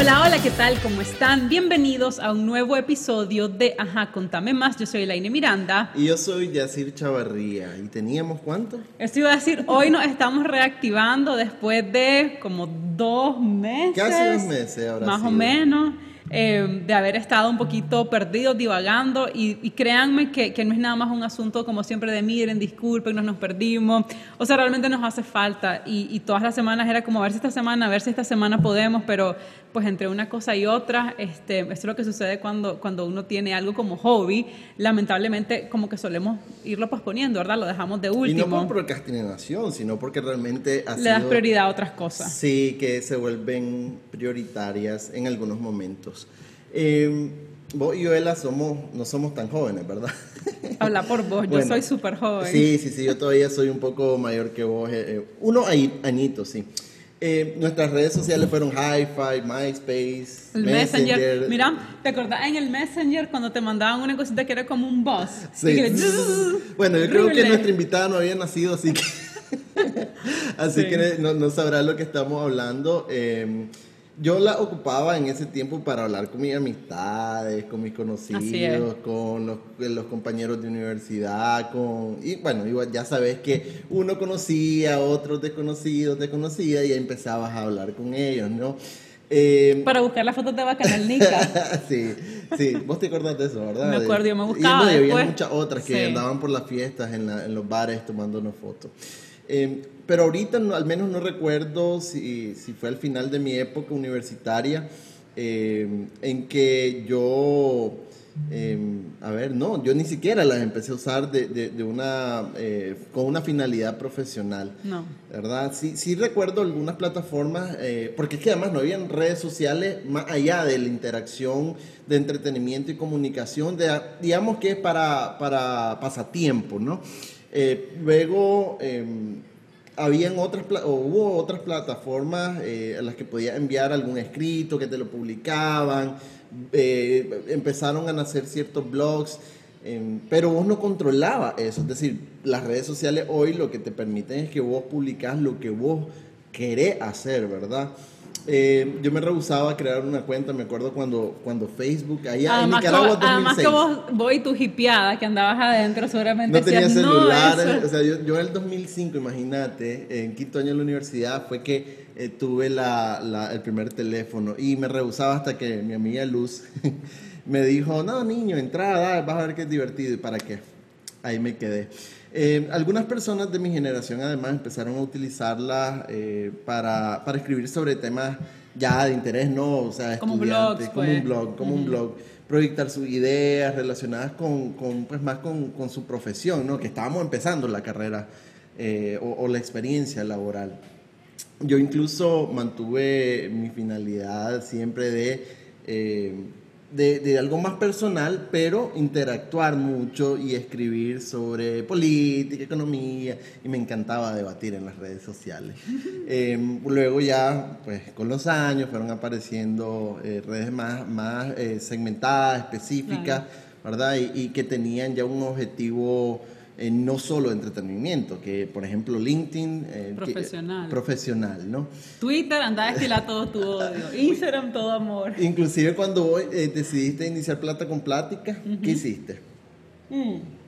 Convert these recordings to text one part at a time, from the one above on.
Hola, hola, ¿qué tal? ¿Cómo están? Bienvenidos a un nuevo episodio de Ajá, contame más. Yo soy Elaine Miranda. Y yo soy Yacir Chavarría. ¿Y teníamos cuánto? Esto iba a decir, hoy nos estamos reactivando después de como dos meses. Casi dos meses ahora. Más o menos. Eh, de haber estado un poquito perdidos, divagando, y, créanme que, que, no es nada más un asunto como siempre de miren, disculpen, nos perdimos, o sea, realmente nos hace falta, y, y, todas las semanas era como a ver si esta semana, a ver si esta semana podemos, pero pues entre una cosa y otra, este, esto es lo que sucede cuando, cuando uno tiene algo como hobby, lamentablemente como que solemos irlo posponiendo, ¿verdad? Lo dejamos de último. Y no por procrastinación, sino porque realmente... Ha Le das prioridad a otras cosas. Sí, que se vuelven prioritarias en algunos momentos. Eh, vos y yo, Ela, somos, no somos tan jóvenes, ¿verdad? Habla por vos, yo soy súper joven. Sí, sí, sí, yo todavía soy un poco mayor que vos, eh, eh uno añitos, sí. Eh, nuestras redes sociales fueron Hi-Fi, MySpace, el Messenger. Mira, ¿te acordás en el Messenger cuando te mandaban una cosita que era como un buzz? Sí. bueno, yo creo que nuestra invitada no había nacido, así que, así que no, no, sabrá lo que estamos hablando. Eh, yo la ocupaba en ese tiempo para hablar con mis amistades, con mis conocidos, con los, compañeros de universidad, con y bueno, ya sabes que uno conocía, otros desconocidos te conocía y empezabas a hablar con ellos, ¿no? Eh, para buscar la foto de Bacanalnica. sí, sí, vos te acordás de eso, ¿verdad? Me acuerdo, yo me buscaba. Y, había muchas otras que andaban por las fiestas en, en los bares tomándonos fotos. Eh, pero ahorita al menos no recuerdo si, si, fue al final de mi época universitaria eh, en que yo, eh, a ver, no, yo ni siquiera las empecé a usar de, de, una, eh, con una finalidad profesional. No. ¿Verdad? Sí, sí recuerdo algunas plataformas, porque es que además no habían redes sociales más allá de la interacción de entretenimiento y comunicación, de, digamos que es para, para pasatiempo, ¿no? Luego em, habían otras o hubo otras plataformas eh, a las que podías enviar algún escrito que te lo publicaban eh, empezaron a nacer ciertos blogs em, pero vos no controlabas eso. Es decir las redes sociales hoy lo que te permiten es que vos publicás lo que vos querés hacer verdad eh, yo me rehusaba a crear una cuenta, me acuerdo cuando, cuando Facebook, allá en Nicaragua Además que vos, vos y tu hipiada que andabas adentro seguramente No tenía celular, o sea, yo, yo, en el 2005, imagínate, en quinto año de la universidad fue que eh, tuve la, la, el primer teléfono y me rehusaba hasta que mi amiga Luz me dijo, no niño, entrada, vas a ver que es divertido y para qué. Ahí me quedé. Eh, algunas personas de mi generación además empezaron a utilizarla eh, para, para, escribir sobre temas ya de interés, no, o sea, como como un blog, como un blog, proyectar sus ideas relacionadas con, con pues más con, con, su profesión, ¿no? Que estábamos empezando la carrera eh, o, o, la experiencia laboral. Yo incluso mantuve mi finalidad siempre de de, de, algo más personal, pero interactuar mucho y escribir sobre política, economía, y me encantaba debatir en las redes sociales. Em, luego ya, pues con los años fueron apareciendo eh, redes más, más eh, segmentadas, específicas, ¿verdad? Y, y, que tenían ya un objetivo eh, no solo entretenimiento, que por ejemplo LinkedIn... Eh, profesional. profesional, ¿no? Twitter, anda a destilar todo tu odio. Instagram, todo amor. Inclusive cuando eh, decidiste iniciar Plata con Plática, ¿qué hiciste? Mm.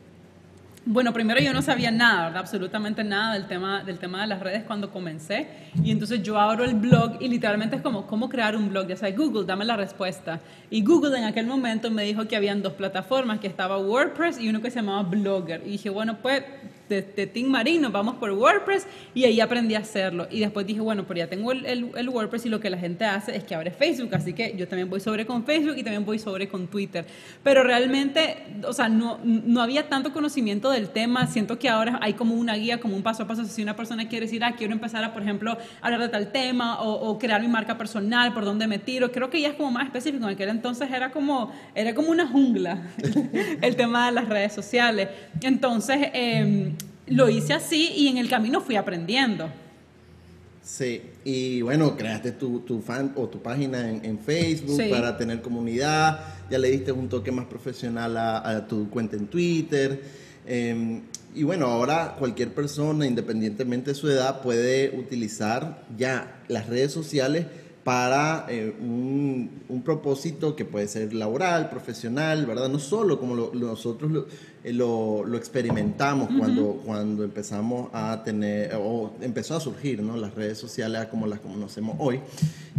Bueno, primero yo no sabía nada. Absolutamente nada del tema, del tema de las redes cuando comencé. Y entonces yo abro el blog y literalmente es como, ¿cómo crear un blog? Ya sea, Google, dame la respuesta. Y Google en aquel momento me dijo que habían dos plataformas, que estaba WordPress y uno que se llamaba Blogger. Y dije, bueno, pues de, de Team Marino, vamos por WordPress y ahí aprendí a hacerlo. Y después dije, bueno, pero ya tengo el, el, WordPress y lo que la gente hace es que abre Facebook, así que yo también voy sobre con Facebook y también voy sobre con Twitter. Pero realmente, o sea, no, no había tanto conocimiento del tema, siento que ahora hay como una guía, como un paso a paso, si una persona quiere decir, ah, quiero empezar a, por ejemplo, hablar de tal tema o, o crear mi marca personal, por dónde me tiro, creo que ya es como más específico, en aquel entonces era como, era como una jungla el tema de las redes sociales. Entonces, eh, lo hice así y en el camino fui aprendiendo. Sí, y bueno, creaste tu, tu fan o tu página en, Facebook para tener comunidad, ya le diste un toque más profesional a, tu cuenta en Twitter. Em, y bueno, ahora cualquier persona, independientemente de su edad, puede utilizar ya las redes sociales para eh, un, un, propósito que puede ser laboral, profesional, ¿verdad? No solo como lo, nosotros lo, lo, lo experimentamos cuando, cuando empezamos a tener, o empezó a surgir, ¿no? Las redes sociales como las conocemos hoy.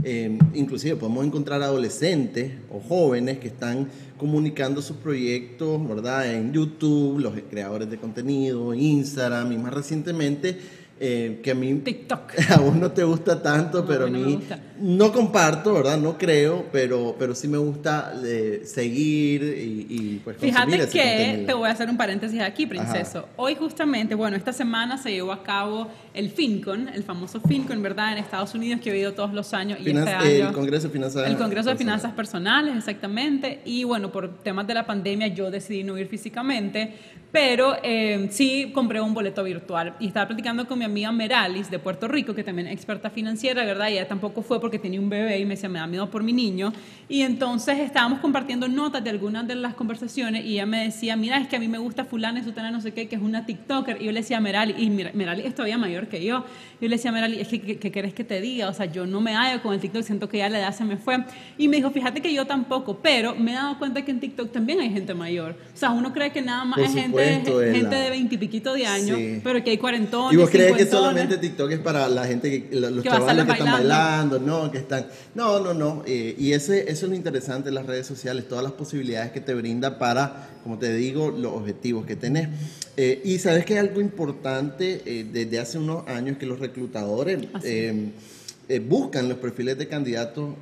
Eh, inclusive podemos encontrar adolescentes o jóvenes que están comunicando sus proyectos, ¿verdad? En YouTube, los creadores de contenido, Instagram y más recientemente eh, que a mí TikTok. aún no te gusta tanto, pero a mí no, comparto, ¿verdad? No creo, pero, pero sí me gusta eh, seguir y, y pues Fíjate que te voy a hacer un paréntesis aquí, princeso. Hoy justamente, bueno, esta semana se llevó a cabo el FinCon, el famoso FinCon, ¿verdad? En Estados Unidos que he oído todos los años y este año, el Congreso de Finanzas El Congreso de Finanzas Personales, exactamente. Y bueno, por temas de la pandemia yo decidí no ir físicamente, pero eh, sí compré un boleto virtual y estaba platicando con mi amiga Meralis de Puerto Rico, que también es experta financiera, ¿verdad? Y ella tampoco fue porque tenía un bebé y me decía, me da miedo por mi niño. Y entonces estábamos compartiendo notas de algunas de las conversaciones y ella me decía, mira, es que a mí me gusta fulana sutana, no sé qué, que es una TikToker. Y yo le decía a Meralis, y Meralis es todavía mayor que yo. Yo le decía a Meralis, es que, ¿qué querés que te diga? O sea, yo no me hallo con el TikTok, siento que ya la edad se me fue. Y me dijo, fíjate que yo tampoco, pero me he dado cuenta que en TikTok también hay gente mayor. O sea, uno cree que nada más es gente gente de veintipiquito de años, pero que hay cuarentones. ¿Y vos crees que solamente TikTok es para la gente, que, los chavales que están bailando, no, que están... No, no, no. Eh, y ese, eso es lo interesante de las redes sociales, todas las posibilidades que te brinda para, como te digo, los objetivos que tenés. Eh, y sabes que hay algo importante eh, desde hace unos años que los reclutadores... buscan los perfiles de candidatos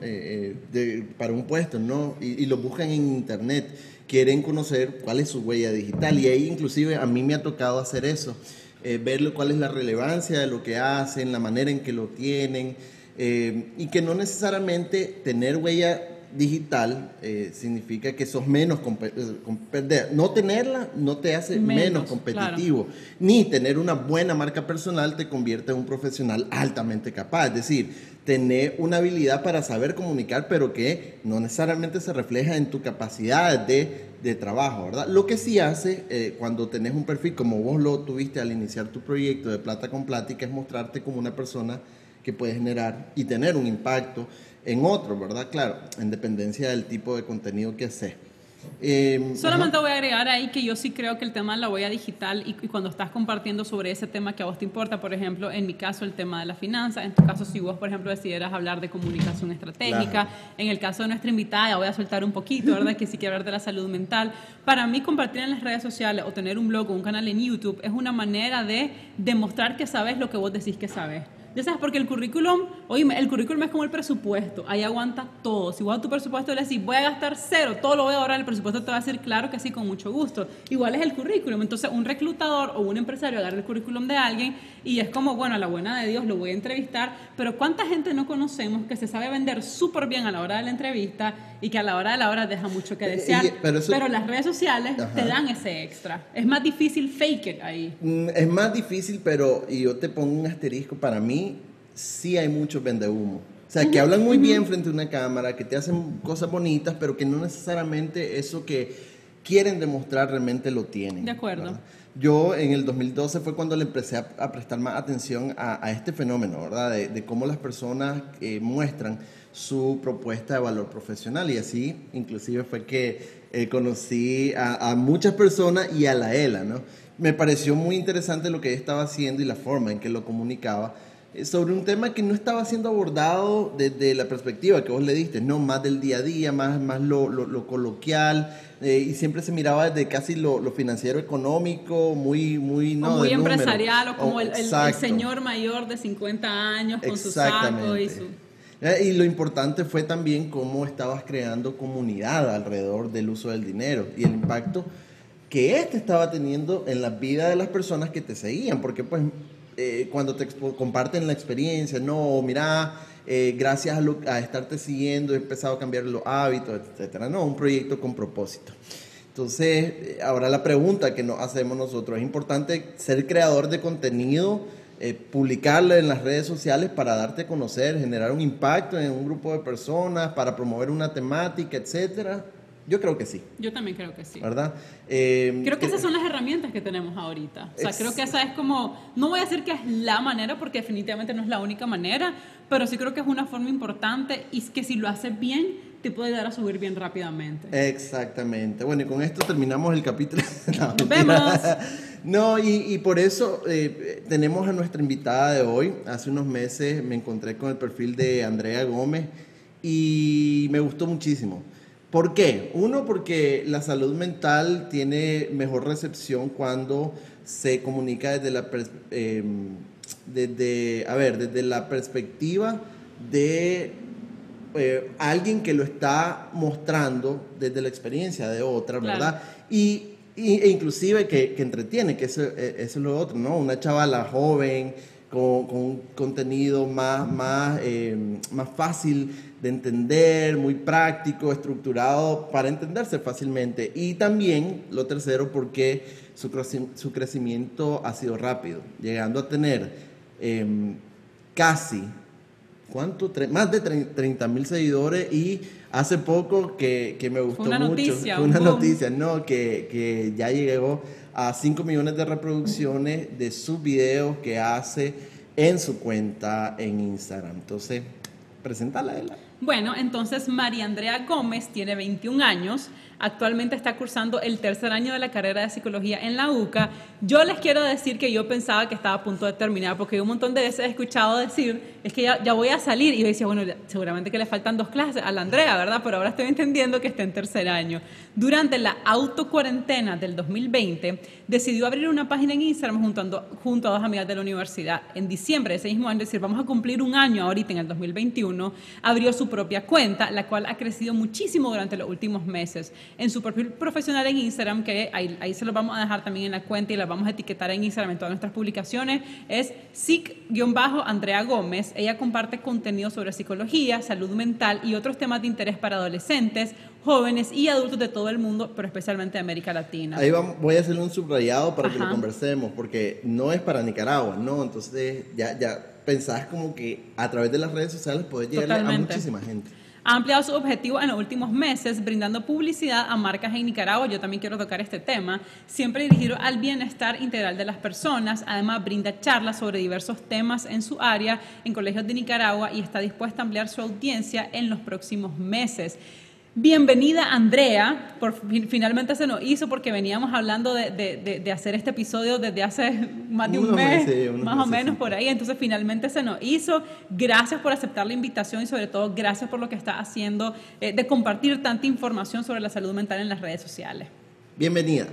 para un puesto, ¿no? Y, y los buscan en internet quieren conocer cuál es su huella digital. Y ahí inclusive a mí me ha tocado hacer eso, eh, ver cuál es la relevancia de lo que hacen, la manera en que lo tienen, eh, y que no necesariamente tener huella digital eh, significa que sos menos competitivo. No tenerla no te hace menos, competitivo, ni tener una buena marca personal te convierte en un profesional altamente capaz. Es decir, tener una habilidad para saber comunicar, pero que no necesariamente se refleja en tu capacidad de, de trabajo, ¿verdad? Lo que sí hace eh, cuando tenés un perfil como vos lo tuviste al iniciar tu proyecto de Plata con Plática es mostrarte como una persona que puede generar y tener un impacto en otro, ¿verdad? Claro, en dependencia del tipo de contenido que haces. Eh, Solamente voy a agregar ahí que yo sí creo que el tema de la huella digital y, cuando estás compartiendo sobre ese tema que a vos te importa, por ejemplo, en mi caso el tema de la finanza, en tu caso si vos, por ejemplo, decidieras hablar de comunicación estratégica, en el caso de nuestra invitada, ya voy a soltar un poquito, ¿verdad? que sí quiere hablar de la salud mental. Para mí compartir en las redes sociales o tener un blog o un canal en YouTube es una manera de demostrar que sabes lo que vos decís que sabes. Ya sabes, porque el currículum, oye, el currículum es como el presupuesto, ahí aguanta todo. Si vos a tu presupuesto le decís, voy a gastar cero, todo lo voy a ahorrar, el presupuesto te va a decir, claro que sí, con mucho gusto. Igual es el currículum. Entonces, un reclutador o un empresario agarra el currículum de alguien y es como, bueno, a la buena de Dios lo voy a entrevistar, pero ¿cuánta gente no conocemos que se sabe vender súper bien a la hora de la entrevista y que a la hora de la hora deja mucho que desear? pero, las redes sociales te dan ese extra. Es más difícil fake it ahí. Mm, es más difícil, pero y yo te pongo un asterisco para mí sí hay mucho vende humo. O sea, que hablan muy bien frente a una cámara, que te hacen cosas bonitas, pero que no necesariamente eso que quieren demostrar realmente lo tienen. De acuerdo. Yo en el 2012 fue cuando le empecé a, prestar más atención a, este fenómeno, ¿verdad? De, cómo las personas eh, muestran su propuesta de valor profesional y así inclusive fue que eh, conocí a, a, muchas personas y a la ELA, ¿no? Me pareció muy interesante lo que ella estaba haciendo y la forma en que lo comunicaba sobre un tema que no estaba siendo abordado desde la perspectiva que vos le diste, no más del día a día, más, más lo, lo, coloquial, eh, y siempre se miraba desde casi lo, financiero económico, muy, muy, no, muy empresarial, o como el, señor mayor de 50 años con su saco y su... Eh, y lo importante fue también cómo estabas creando comunidad alrededor del uso del dinero y el impacto que este estaba teniendo en la vida de las personas que te seguían, porque pues eh, cuando te comparten la experiencia, no, mira, eh, gracias a, estarte siguiendo he empezado a cambiar los hábitos, etcétera, no, un proyecto con propósito. Entonces, eh, ahora la pregunta que nos hacemos nosotros, ¿es importante ser creador de contenido, publicarlo en las redes sociales para darte a conocer, generar un impacto en un grupo de personas, para promover una temática, etcétera? Yo creo que sí. Yo también creo que sí. ¿Verdad? Eh, creo que esas son las herramientas que tenemos ahorita. O sea, creo que esa es como, no voy a decir que es la manera, porque definitivamente no es la única manera, pero sí creo que es una forma importante y que si lo haces bien, te puede dar a subir bien rápidamente. Exactamente. Bueno, y con esto terminamos el capítulo. No, Nos vemos. No, y, por eso eh, tenemos a nuestra invitada de hoy. Hace unos meses me encontré con el perfil de Andrea Gómez y me gustó muchísimo. ¿Por qué? Uno, porque la salud mental tiene mejor recepción cuando se comunica desde la, em, desde, a ver, desde la perspectiva de eh, alguien que lo está mostrando desde la experiencia de otra, ¿verdad? Y, e inclusive que, entretiene, que eso, e, eso, es lo otro, ¿no? Una chavala joven con, con contenido más, más, em, más fácil de entender, muy práctico, estructurado para entenderse fácilmente. Y también, lo tercero, porque su, su crecimiento ha sido rápido, llegando a tener em, casi, ¿cuánto? Más de 30 mil seguidores y hace poco que, que me gustó una mucho, noticia, una noticia, ¿no? Que, que ya llegó a 5 millones de reproducciones de sus videos que hace en su cuenta en Instagram. Entonces, preséntala a ella. Bueno, entonces María Andrea Gómez tiene 21 años, actualmente está cursando el tercer año de la carrera de psicología en la UCA. Yo les quiero decir que yo pensaba que estaba a punto de terminar, porque un montón de veces he escuchado decir, es que ya, voy a salir, y yo decía, bueno, seguramente que le faltan dos clases a la Andrea, ¿verdad? Pero ahora estoy entendiendo que está en tercer año. Durante la autocuarentena del 2020, decidió abrir una página en Instagram junto a, dos amigas de la universidad. En diciembre de ese mismo año, es decir, vamos a cumplir un año ahorita en el 2021, abrió su propia cuenta, la cual ha crecido muchísimo durante los últimos meses. En su perfil profesional en Instagram, que ahí, se lo vamos a dejar también en la cuenta y la vamos a etiquetar en Instagram en todas nuestras publicaciones, es SIC-Andrea Gómez. Ella comparte contenido sobre psicología, salud mental y otros temas de interés para adolescentes, jóvenes y adultos de todo el mundo, pero especialmente de América Latina. Ahí voy a hacer un subrayado para que lo conversemos, porque no es para Nicaragua, ¿no? Entonces ya, ya pensás como que a través de las redes sociales puede llegar a muchísima gente. Ha ampliado su objetivo en los últimos meses, brindando publicidad a marcas en Nicaragua. Yo también quiero tocar este tema. Siempre dirigido al bienestar integral de las personas. Además, brinda charlas sobre diversos temas en su área en colegios de Nicaragua y está dispuesta a ampliar su audiencia en los próximos meses. Bienvenida Andrea, por finalmente se nos hizo porque veníamos hablando de, hacer este episodio desde hace más de un mes, más o menos por ahí, entonces finalmente se nos hizo. Gracias por aceptar la invitación y sobre todo gracias por lo que está haciendo eh, de compartir tanta información sobre la salud mental en las redes sociales. Bienvenida.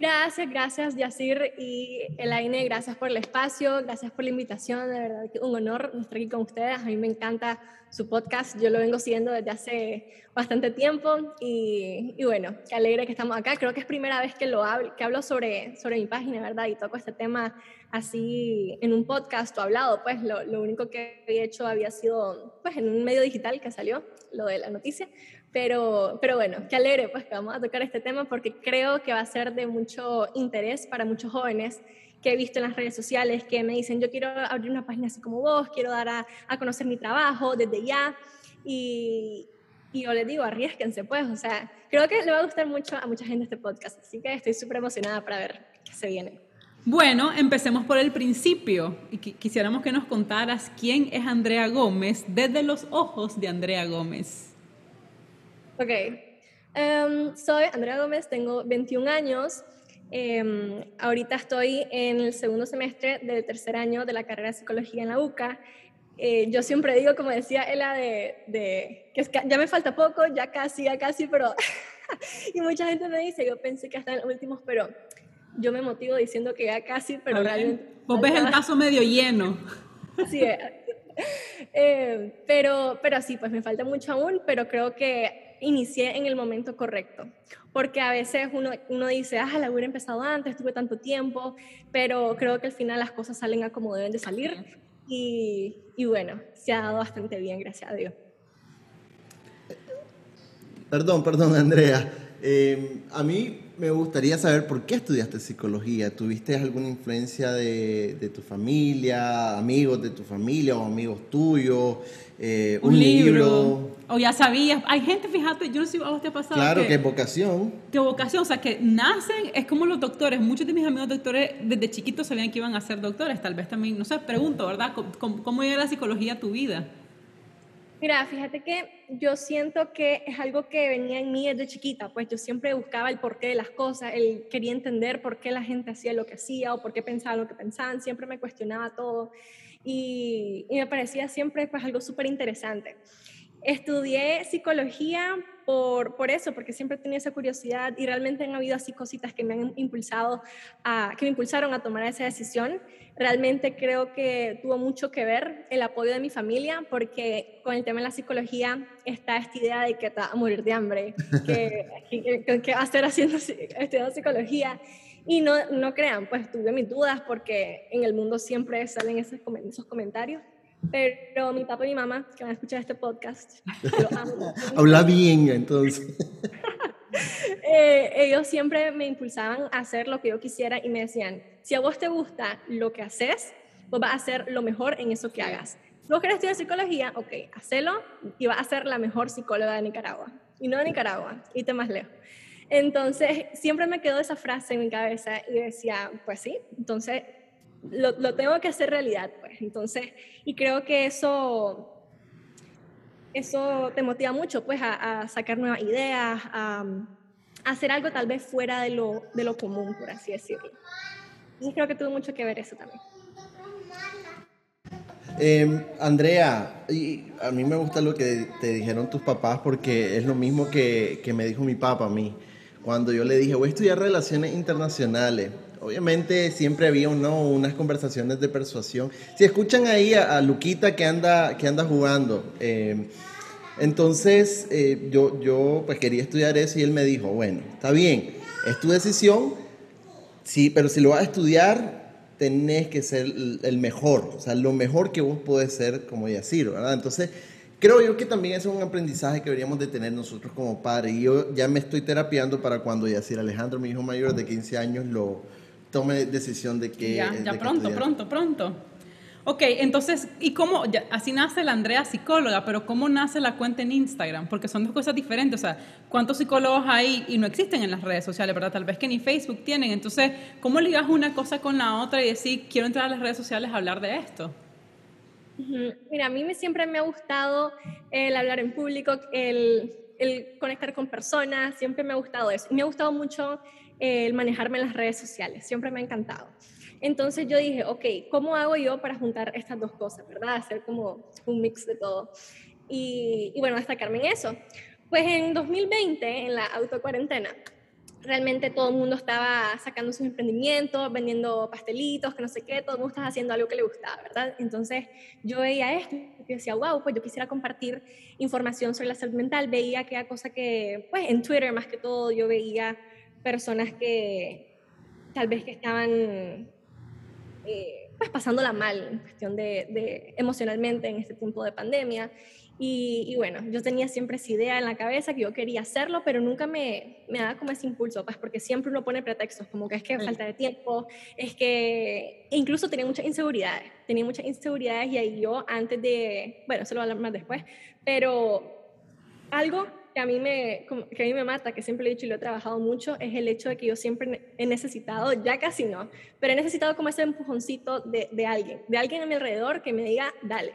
Gracias, gracias Yacir y Elaine, gracias por el espacio, gracias por la invitación, de verdad que un honor estar aquí con ustedes, a mí me encanta su podcast, yo lo vengo siguiendo desde hace bastante tiempo y, bueno, qué alegre que estamos acá, creo que es primera vez que, lo hablo, que hablo sobre, sobre mi página, ¿verdad? Y toco este tema así en un podcast o hablado, pues lo, lo único que había hecho había sido pues en un medio digital que salió, lo de la noticia, pero, pero bueno, qué alegre pues que vamos a tocar este tema porque creo que va a ser de mucho interés para muchos jóvenes que he visto en las redes sociales que me dicen, yo quiero abrir una página así como vos, quiero dar a, a conocer mi trabajo desde ya. Y, y yo les digo, arriesguense pues, o sea, creo que le va a gustar mucho a mucha gente este podcast, así que estoy súper emocionada para ver qué se viene. Bueno, empecemos por el principio. Y quisiéramos que nos contaras quién es Andrea Gómez desde los ojos de Andrea Gómez. Ok. Em, soy Andrea Gómez, tengo 21 años. Em, ahorita estoy en el segundo semestre del tercer año de la carrera de psicología en la UCA. Eh, yo siempre digo, como decía Ella, de, de, que ya me falta poco, ya casi, ya casi, pero... y mucha gente me dice, yo pensé que hasta en los últimos, pero yo me motivo diciendo que ya casi, pero realmente... Vos ves el caso medio lleno. Sí, eh, pero, pero sí, pues me falta mucho aún, pero creo que inicié en el momento correcto. Porque a veces uno, uno dice, ah, la hubiera empezado antes, tuve tanto tiempo, pero creo que al final las cosas salen a como deben de salir. Y, y bueno, se ha dado bastante bien, gracias a Dios. Perdón, perdón, Andrea. Eh, a mí me gustaría saber por qué estudiaste psicología. ¿Tuviste alguna influencia de, de tu familia, amigos de tu familia o amigos tuyos? Eh, un, libro. O ya sabías. Hay gente, fíjate, yo no sé si a vos te ha pasado. Claro, que, es vocación. Que vocación, o sea, que nacen, es como los doctores. Muchos de mis amigos doctores desde chiquitos sabían que iban a ser doctores. Tal vez también, no sé, pregunto, ¿verdad? ¿Cómo, cómo llega la psicología a tu vida? Mira, fíjate que yo siento que es algo que venía en mí desde chiquita, pues yo siempre buscaba el porqué de las cosas, el quería entender por qué la gente hacía lo que hacía o por qué pensaba lo que pensaban, siempre me cuestionaba todo y, me parecía siempre pues algo súper interesante. Estudié psicología por, por, eso, porque siempre tenía esa curiosidad y realmente han habido así cositas que me han impulsado, a, que me impulsaron a tomar esa decisión. Realmente creo que tuvo mucho que ver el apoyo de mi familia, porque con el tema de la psicología está esta idea de que te va a morir de hambre, que, que, que, va a estar haciendo, estudiando psicología. Y no, no crean, pues tuve mis dudas porque en el mundo siempre salen esos, esos comentarios. Pero mi papá y mi mamá, que van a escuchar este podcast, Habla bien, entonces. eh, ellos siempre me impulsaban a hacer lo que yo quisiera y me decían, si a vos te gusta lo que haces, vos vas a hacer lo mejor en eso que hagas. Si vos querés estudiar psicología, ok, hacelo y vas a ser la mejor psicóloga de Nicaragua. Y no de Nicaragua, te más lejos. Entonces, siempre me quedó esa frase en mi cabeza y decía, pues sí, entonces lo, lo, tengo que hacer realidad, pues. Entonces, y creo que eso, eso te motiva mucho, pues, a, a sacar nuevas ideas, a, a, hacer algo tal vez fuera de lo, de lo común, por así decirlo. Y creo que tuvo mucho que ver eso también. Eh, Andrea, y a mí me gusta lo que te dijeron tus papás porque es lo mismo que, que me dijo mi papá a mí. Cuando yo le dije, voy a estudiar relaciones internacionales, Obviamente siempre había unas conversaciones de persuasión. Si escuchan ahí a, a Luquita que anda, que anda jugando, eh, entonces eh, yo, yo pues quería estudiar eso y él me dijo, bueno, está bien, es tu decisión, sí, pero si lo vas a estudiar, tenés que ser el mejor, o sea, lo mejor que vos podés ser como Yacir, ¿verdad? Entonces, creo yo que también es un aprendizaje que deberíamos de tener nosotros como padres. Y yo ya me estoy terapiando para cuando Yacir Alejandro, mi hijo mayor de 15 años, lo tome decisión de que... Ya, ya de pronto, pronto, pronto. Ok, entonces, ¿y cómo? Ya, así nace la Andrea psicóloga, pero ¿cómo nace la cuenta en Instagram? Porque son dos cosas diferentes. O sea, ¿cuántos psicólogos hay y no existen en las redes sociales, verdad? Tal vez que ni Facebook tienen. Entonces, ¿cómo ligas una cosa con la otra y decir, quiero entrar a las redes sociales a hablar de esto? Mira, a mí me, siempre me ha gustado el hablar en público, el, el conectar con personas, siempre me ha gustado eso. Y me ha gustado mucho el manejarme en las redes sociales, siempre me ha encantado. Entonces yo dije, ok, ¿cómo hago yo para juntar estas dos cosas, verdad? Hacer como un mix de todo. Y, y bueno, destacarme en eso. Pues en 2020, en la autocuarentena, realmente todo el mundo estaba sacando sus emprendimientos, vendiendo pastelitos, que no sé qué, todo el mundo estaba haciendo algo que le gustaba, ¿verdad? Entonces yo veía esto y decía, wow, pues yo quisiera compartir información sobre la salud mental, veía aquella cosa que, pues en Twitter más que todo, yo veía personas que tal vez que estaban eh, pues pasándola mal en cuestión de, de, emocionalmente en este tiempo de pandemia. Y, y, bueno, yo tenía siempre esa idea en la cabeza que yo quería hacerlo, pero nunca me, me daba como ese impulso, pues porque siempre uno pone pretextos, como que es que falta de tiempo, es que incluso tenía muchas inseguridades, tenía muchas inseguridades y ahí yo antes de, bueno, se lo voy a hablar más después, pero algo que a, mí me, que a mí me mata, que siempre lo he dicho y lo he trabajado mucho, es el hecho de que yo siempre he necesitado, ya casi no, pero he necesitado como ese empujoncito de, de alguien, de alguien a mi alrededor que me diga, dale.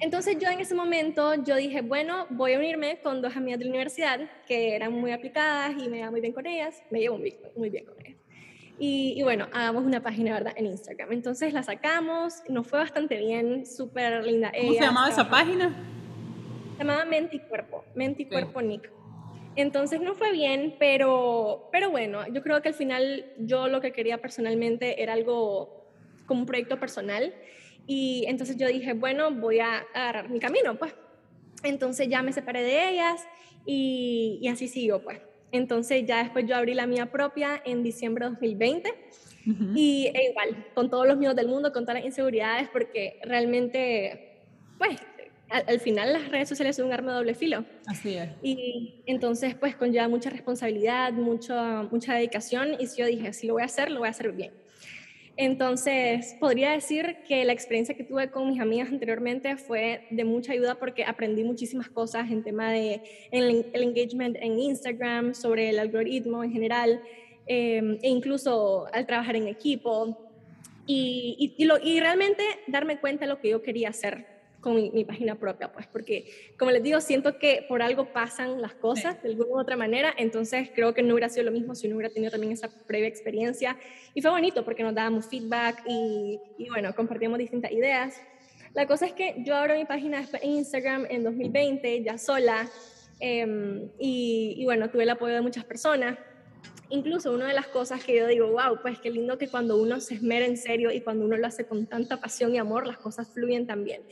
Entonces yo en ese momento yo dije, bueno, voy a unirme con dos amigas de la universidad que eran muy aplicadas y me iba muy bien con ellas, me llevo muy, muy bien con ellas. Y, y, bueno, hagamos una página, ¿verdad? En Instagram. Entonces la sacamos, nos fue bastante bien, súper linda. ¿Cómo se llamaba esa página? Llamaba Mente y Cuerpo, Mente y Cuerpo sí. Nick. Entonces no fue bien, pero, pero bueno, yo creo que al final yo lo que quería personalmente era algo como un proyecto personal. Y entonces yo dije, bueno, voy a agarrar mi camino, pues. Entonces ya me separé de ellas y, y así siguió, pues. Entonces ya después yo abrí la mía propia en diciembre de 2020 uh -huh. y e igual, con todos los miedos del mundo, con todas las inseguridades, porque realmente, pues, al, final las redes sociales son un arma de doble filo. Así es. Y entonces pues conlleva mucha responsabilidad, mucha, mucha dedicación y si yo dije, si lo voy a hacer, lo voy a hacer bien. Entonces, podría decir que la experiencia que tuve con mis amigas anteriormente fue de mucha ayuda porque aprendí muchísimas cosas en tema de el, engagement en Instagram, sobre el algoritmo en general, em, e incluso al trabajar en equipo. Y, y, y realmente darme cuenta de lo que yo quería hacer con mi, página propia, pues, porque como les digo, siento que por algo pasan las cosas de alguna u otra manera, entonces creo que no hubiera sido lo mismo si no hubiera tenido también esa previa experiencia. Y fue bonito porque nos dábamos feedback y, y bueno, compartíamos distintas ideas. La cosa es que yo abro mi página en Instagram en 2020, ya sola, em, y, y bueno, tuve el apoyo de muchas personas incluso una de las cosas que yo digo, wow, pues qué lindo que cuando uno se esmera en serio y cuando uno lo hace con tanta pasión y amor, las cosas fluyen también.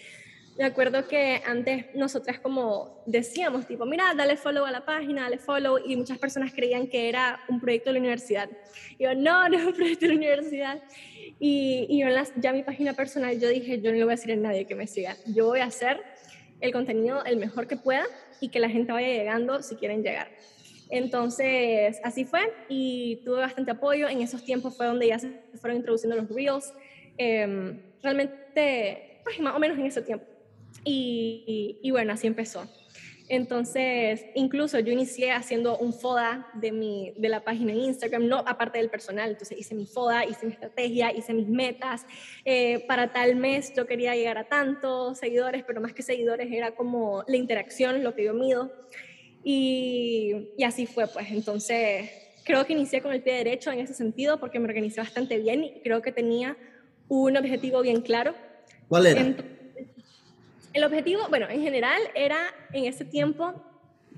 Me acuerdo que antes nosotras como decíamos, tipo, mira, dale follow a la página, dale follow, y muchas personas creían que era un proyecto de la universidad. Y yo, no, no es un proyecto de la universidad. Y, y yo en ya mi página personal, yo dije, yo no le voy a decir a nadie que me siga. Yo voy a hacer el contenido el mejor que pueda y que la gente vaya llegando si quieren llegar. Entonces, así fue y tuve bastante apoyo. En esos tiempos fue donde ya se fueron introduciendo los Reels. Em, realmente, pues más o menos en ese tiempo. Y, bueno, así empezó. Entonces, incluso yo inicié haciendo un FODA de, mi, de la página en Instagram, no aparte del personal. Entonces hice mi FODA, hice mi estrategia, hice mis metas. Eh, para tal mes yo quería llegar a tantos seguidores, pero más que seguidores era como la interacción, lo que yo mido. Y, y así fue, pues. Entonces, creo que inicié con el pie derecho en ese sentido porque me organizé bastante bien y creo que tenía un objetivo bien claro. ¿Cuál era? El objetivo, bueno, en general era en ese tiempo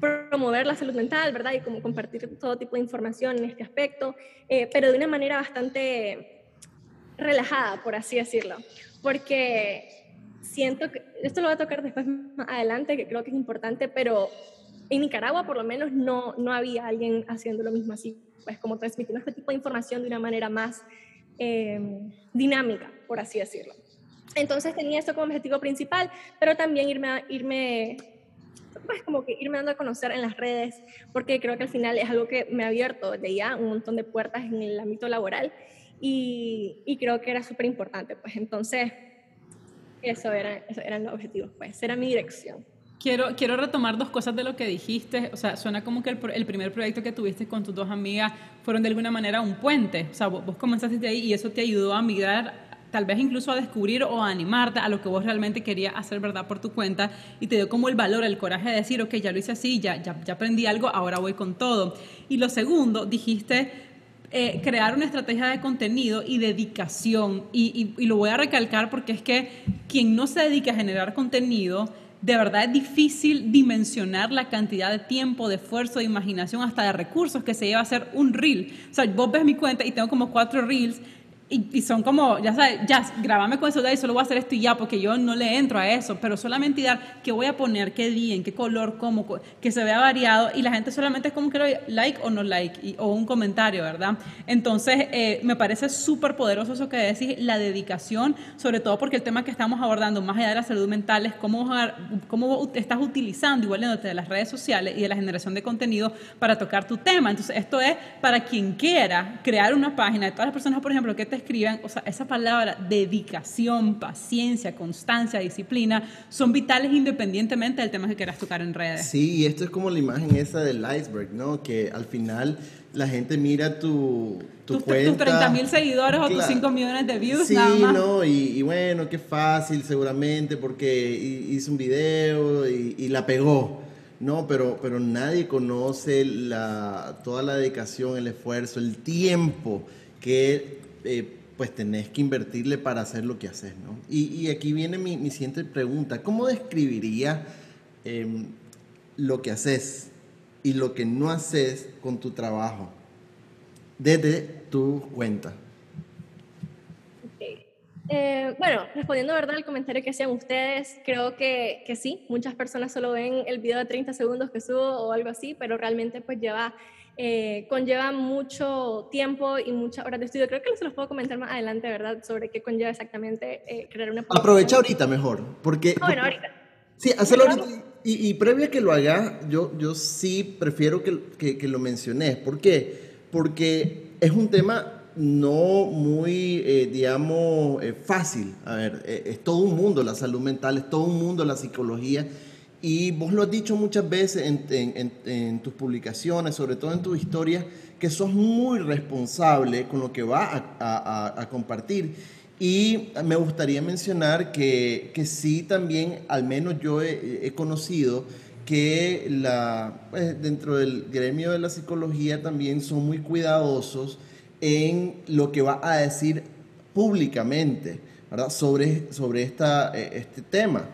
promover la salud mental, ¿verdad? Y como compartir todo tipo de información en este aspecto, eh, pero de una manera bastante relajada, por así decirlo, porque siento que, esto lo voy a tocar después más adelante, que creo que es importante, pero en Nicaragua por lo menos no, no había alguien haciendo lo mismo así, pues como transmitiendo este tipo de información de una manera más eh, dinámica, por así decirlo. Entonces tenía esto como objetivo principal, pero también irme, irme pues como que irme dando a conocer en las redes, porque creo que al final es algo que me ha abierto de ya un montón de puertas en el ámbito laboral y, y creo que era súper importante. Pues entonces, eso, era, eso eran los objetivos, pues, era mi dirección. Quiero, quiero retomar dos cosas de lo que dijiste. O sea, suena como que el, el, primer proyecto que tuviste con tus dos amigas fueron de alguna manera un puente. O sea, vos, vos comenzaste de ahí y eso te ayudó a migrar tal vez incluso a descubrir o a animarte a lo que vos realmente querías hacer verdad por tu cuenta y te dio como el valor, el coraje de decir, ok, ya lo hice así, ya, ya, aprendí algo, ahora voy con todo. Y lo segundo, dijiste eh, crear una estrategia de contenido y dedicación. Y, y, lo voy a recalcar porque es que quien no se dedica a generar contenido, de verdad es difícil dimensionar la cantidad de tiempo, de esfuerzo, de imaginación, hasta de recursos que se lleva a hacer un reel. O sea, vos ves mi cuenta y tengo como cuatro reels y, son como, ya sabes, ya, grabame con eso de ahí, solo voy a hacer esto y ya, porque yo no le entro a eso, pero solamente dar qué voy a poner, qué día, en qué color, cómo, que se vea variado y la gente solamente es como que like o no like, o un comentario, ¿verdad? Entonces, eh, me parece súper poderoso eso que decís, la dedicación, sobre todo porque el tema que estamos abordando, más allá de la salud mental, es cómo, cómo estás utilizando, igual de las redes sociales y de la generación de contenido para tocar tu tema. Entonces, esto es para quien quiera crear una página, de todas las personas, por ejemplo, que te escriban, o sea, esa palabra dedicación, paciencia, constancia, disciplina, son vitales independientemente del tema que quieras tocar en redes. Sí, y esto es como la imagen esa del iceberg, ¿no? Que al final la gente mira tu, tu tus, cuenta. Tus 30 mil seguidores o tus 5 millones de views, sí, nada más. no, y, y, bueno, qué fácil seguramente porque hizo un video y, y la pegó. No, pero, pero nadie conoce la, toda la dedicación, el esfuerzo, el tiempo que eh, pues tenés que invertirle para hacer lo que haces, ¿no? Y, aquí viene mi, siguiente pregunta. ¿Cómo describiría em, lo que haces y lo que no haces con tu trabajo desde tu cuenta? Eh, bueno, respondiendo verdad al comentario que hacían ustedes, creo que, que sí, muchas personas solo ven el video de 30 segundos que subo o algo así, pero realmente pues lleva eh, conlleva mucho tiempo y muchas horas de estudio. Creo que se los puedo comentar más adelante, ¿verdad? Sobre qué conlleva exactamente eh, crear una Aprovecha ahorita mejor, porque... Ah, bueno, ahorita. Sí, hazlo ahorita. Y, y, previo a que lo haga, yo, yo sí prefiero que, que, lo menciones. ¿Por qué? Porque es un tema no muy, eh, digamos, eh, fácil. A ver, eh, es todo un mundo la salud mental, es todo un mundo la psicología. Y vos lo has dicho muchas veces en, en, en tus publicaciones, sobre todo en tus historias, que sos muy responsable con lo que va a, a, a compartir. Y me gustaría mencionar que, que sí también, al menos yo he, conocido que la, pues, dentro del gremio de la psicología también son muy cuidadosos en lo que va a decir públicamente ¿verdad? Sobre, sobre esta, eh, este tema,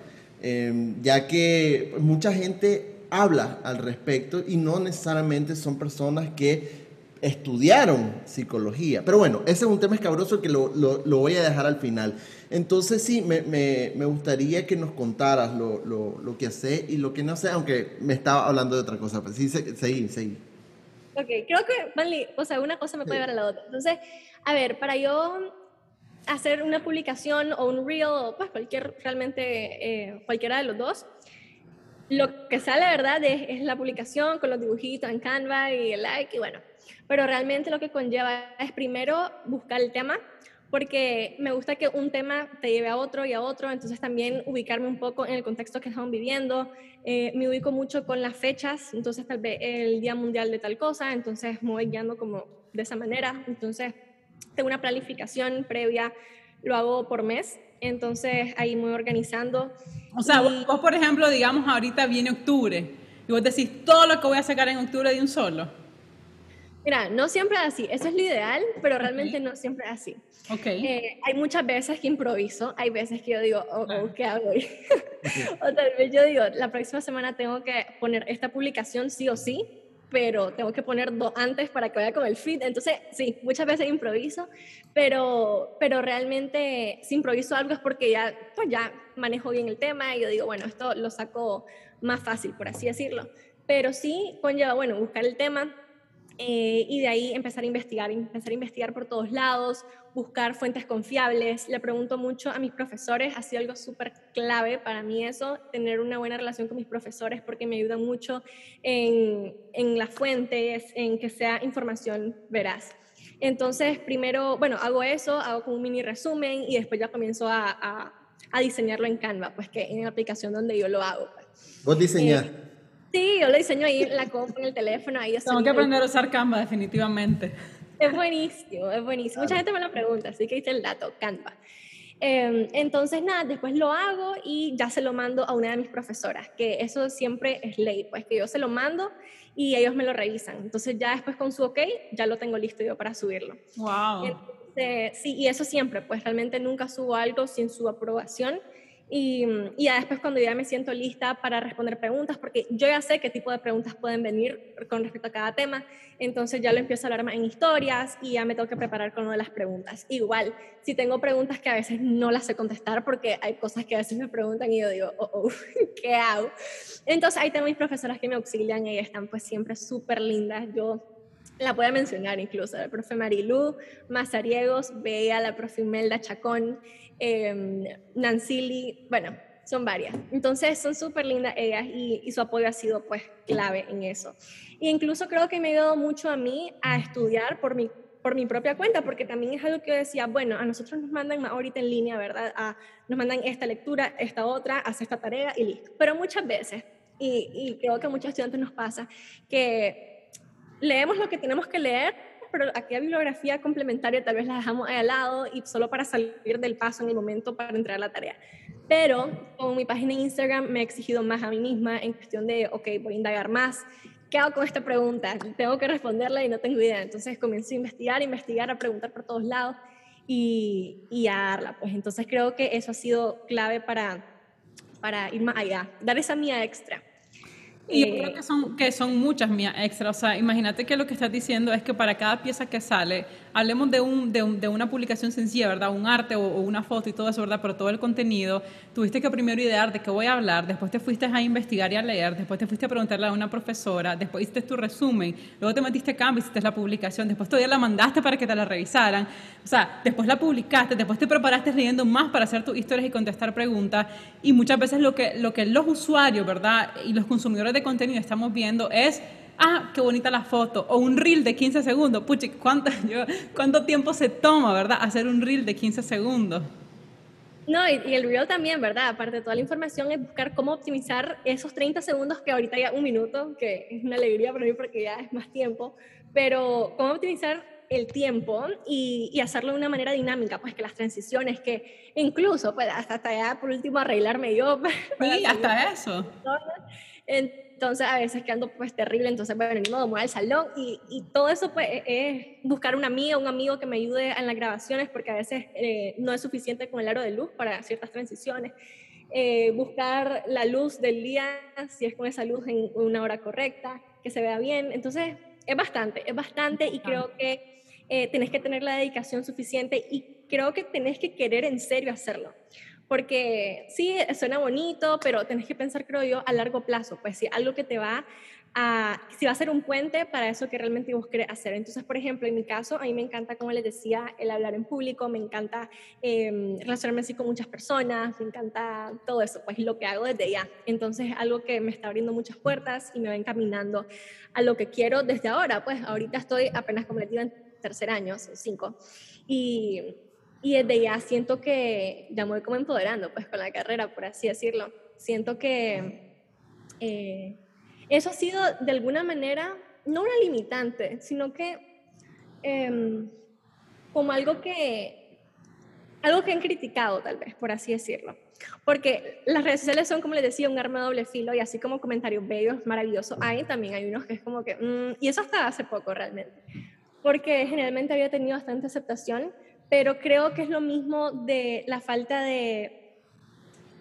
em, ya que mucha gente habla al respecto y no necesariamente son personas que estudiaron psicología. Pero bueno, ese es un tema escabroso que lo, lo, lo voy a dejar al final. Entonces sí, me, me, me gustaría que nos contaras lo, lo, que hace y lo que no sé, aunque me estaba hablando de otra cosa. Pues sí, seguí, seguí. Ok, creo que, Manly, o sea, una cosa me puede llevar a la otra. Entonces, a ver, para yo hacer una publicación o un reel o pues cualquier, realmente eh, cualquiera de los dos, lo que sale, ¿verdad? Es, la publicación con los dibujitos en Canva y el like y bueno, pero realmente lo que conlleva es primero buscar el tema, porque me gusta que un tema te lleve a otro y a otro, entonces también ubicarme un poco en el contexto que estamos viviendo. Eh, me ubico mucho con las fechas, entonces tal vez el Día Mundial de tal cosa, entonces me voy guiando como de esa manera. Entonces tengo una planificación previa, lo hago por mes, entonces ahí me voy organizando. O sea, vos, por ejemplo, digamos, ahorita viene octubre y vos decís todo lo que voy a sacar en octubre de un solo. Mira, no siempre es así, eso es lo ideal, pero realmente no siempre es así. Okay. Eh, hay muchas veces que improviso, hay veces que yo digo, oh, oh ¿qué hago hoy? o tal vez yo digo, la próxima semana tengo que poner esta publicación sí o sí, pero tengo que poner dos antes para que vaya con el feed. Entonces, sí, muchas veces improviso, pero, pero realmente si improviso algo es porque ya, pues ya manejo bien el tema y yo digo, bueno, esto lo saco más fácil, por así decirlo. Pero sí conlleva, bueno, buscar el tema, eh, y de ahí empezar a investigar, empezar a investigar por todos lados, buscar fuentes confiables. Le pregunto mucho a mis profesores, ha sido algo súper clave para mí eso, tener una buena relación con mis profesores porque me ayudan mucho en, en las fuentes, en que sea información veraz. Entonces, primero, bueno, hago eso, hago como un mini resumen y después ya comienzo a, a, a diseñarlo en Canva, pues que en la aplicación donde yo lo hago. Pues. ¿Vos diseñás? Eh, Sí, yo lo diseño ahí en la compu, en el teléfono. Ahí Tengo que aprender a usar Canva, definitivamente. Es buenísimo, es buenísimo. Mucha gente me lo pregunta, así que hice el dato, Canva. Em, entonces, nada, después lo hago y ya se lo mando a una de mis profesoras, que eso siempre es ley, pues que yo se lo mando y ellos me lo revisan. Entonces, ya después con su ok, ya lo tengo listo yo para subirlo. Wow. sí, y eso siempre, pues realmente nunca subo algo sin su aprobación y, y, ya después cuando ya me siento lista para responder preguntas, porque yo ya sé qué tipo de preguntas pueden venir con respecto a cada tema, entonces ya lo empiezo a hablar más en historias y ya me tengo que preparar con lo de las preguntas. Igual, si tengo preguntas que a veces no las sé contestar porque hay cosas que a veces me preguntan y yo digo, oh, oh ¿qué hago? Entonces ahí tengo mis profesoras que me auxilian y están pues siempre súper lindas. Yo la puedo mencionar incluso, la profe Marilú Mazariegos, Bea, la profe Imelda Chacón, eh, Nancili, bueno, son varias. Entonces son súper lindas ellas y, y, su apoyo ha sido pues clave en eso. E incluso creo que me ha ayudado mucho a mí a estudiar por mi, por mi propia cuenta, porque también es algo que yo decía, bueno, a nosotros nos mandan ahorita en línea, ¿verdad? A, nos mandan esta lectura, esta otra, hace esta tarea y listo. Pero muchas veces, y, y creo que a muchos estudiantes nos pasa, que leemos lo que tenemos que leer pero aquella bibliografía complementaria tal vez la dejamos al lado y solo para salir del paso en el momento para entrar a la tarea. Pero con mi página en Instagram me he exigido más a mí misma en cuestión de, ok, voy a indagar más. ¿Qué hago con esta pregunta? Tengo que responderla y no tengo idea. Entonces comencé a investigar, investigar, a preguntar por todos lados y, y a darla. Pues entonces creo que eso ha sido clave para, para ir más allá, dar esa mía extra. Y yo creo que son, que son muchas mías extra. O sea, imagínate que lo que estás diciendo es que para cada pieza que sale hablemos de, un, de, una publicación sencilla, ¿verdad? Un arte o, una foto y todo eso, ¿verdad? Pero todo el contenido, tuviste que primero idear de qué voy a hablar, después te fuiste a investigar y a leer, después te fuiste a preguntarle a una profesora, después hiciste tu resumen, luego te metiste a cambio, hiciste la publicación, después todavía la mandaste para que te la revisaran, o sea, después la publicaste, después te preparaste leyendo más para hacer tus historias y contestar preguntas, y muchas veces lo que, lo que los usuarios, ¿verdad? Y los consumidores de contenido estamos viendo es ah, qué bonita la foto, o un reel de 15 segundos, puchi, ¿cuánto, ¿cuánto tiempo se toma, verdad, hacer un reel de 15 segundos? No, y, y, el reel también, ¿verdad? Aparte de toda la información, es buscar cómo optimizar esos 30 segundos que ahorita ya un minuto, que es una alegría para mí porque ya es más tiempo, pero cómo optimizar el tiempo y, y, hacerlo de una manera dinámica, pues que las transiciones, que incluso, pues hasta, hasta ya por último arreglarme yo. Sí, hasta eso. Entonces a veces quedando pues terrible, entonces bueno, modo, voy al salón y, y, todo eso pues e, es buscar una amiga, un amigo que me ayude en las grabaciones porque a veces eh, no es suficiente con el aro de luz para ciertas transiciones. Eh, buscar la luz del día, si es con esa luz en una hora correcta, que se vea bien. Entonces es bastante, es bastante y creo que eh, tenés que tener la dedicación suficiente y creo que tenés que querer en serio hacerlo porque sí, suena bonito, pero tenés que pensar, creo yo, a largo plazo, pues si algo que te va a, si va a ser un puente para eso que realmente vos querés hacer. Entonces, por ejemplo, en mi caso, a mí me encanta, como les decía, el hablar en público, me encanta eh, relacionarme así con muchas personas, me encanta todo eso, pues lo que hago desde ya. Entonces, algo que me está abriendo muchas puertas y me va encaminando a lo que quiero desde ahora, pues ahorita estoy apenas, como les digo, en tercer año, cinco, y y desde ya siento que ya me voy como empoderando pues con la carrera, por así decirlo. Siento que eh, eso ha sido de alguna manera, no una limitante, sino que eh, como algo que, algo que han criticado tal vez, por así decirlo. Porque las redes sociales son, como les decía, un arma de doble filo y así como comentarios bellos, maravillosos, hay también hay unos que es como que, mm, y eso hasta hace poco realmente, porque generalmente había tenido bastante aceptación, pero creo que es lo mismo de la falta de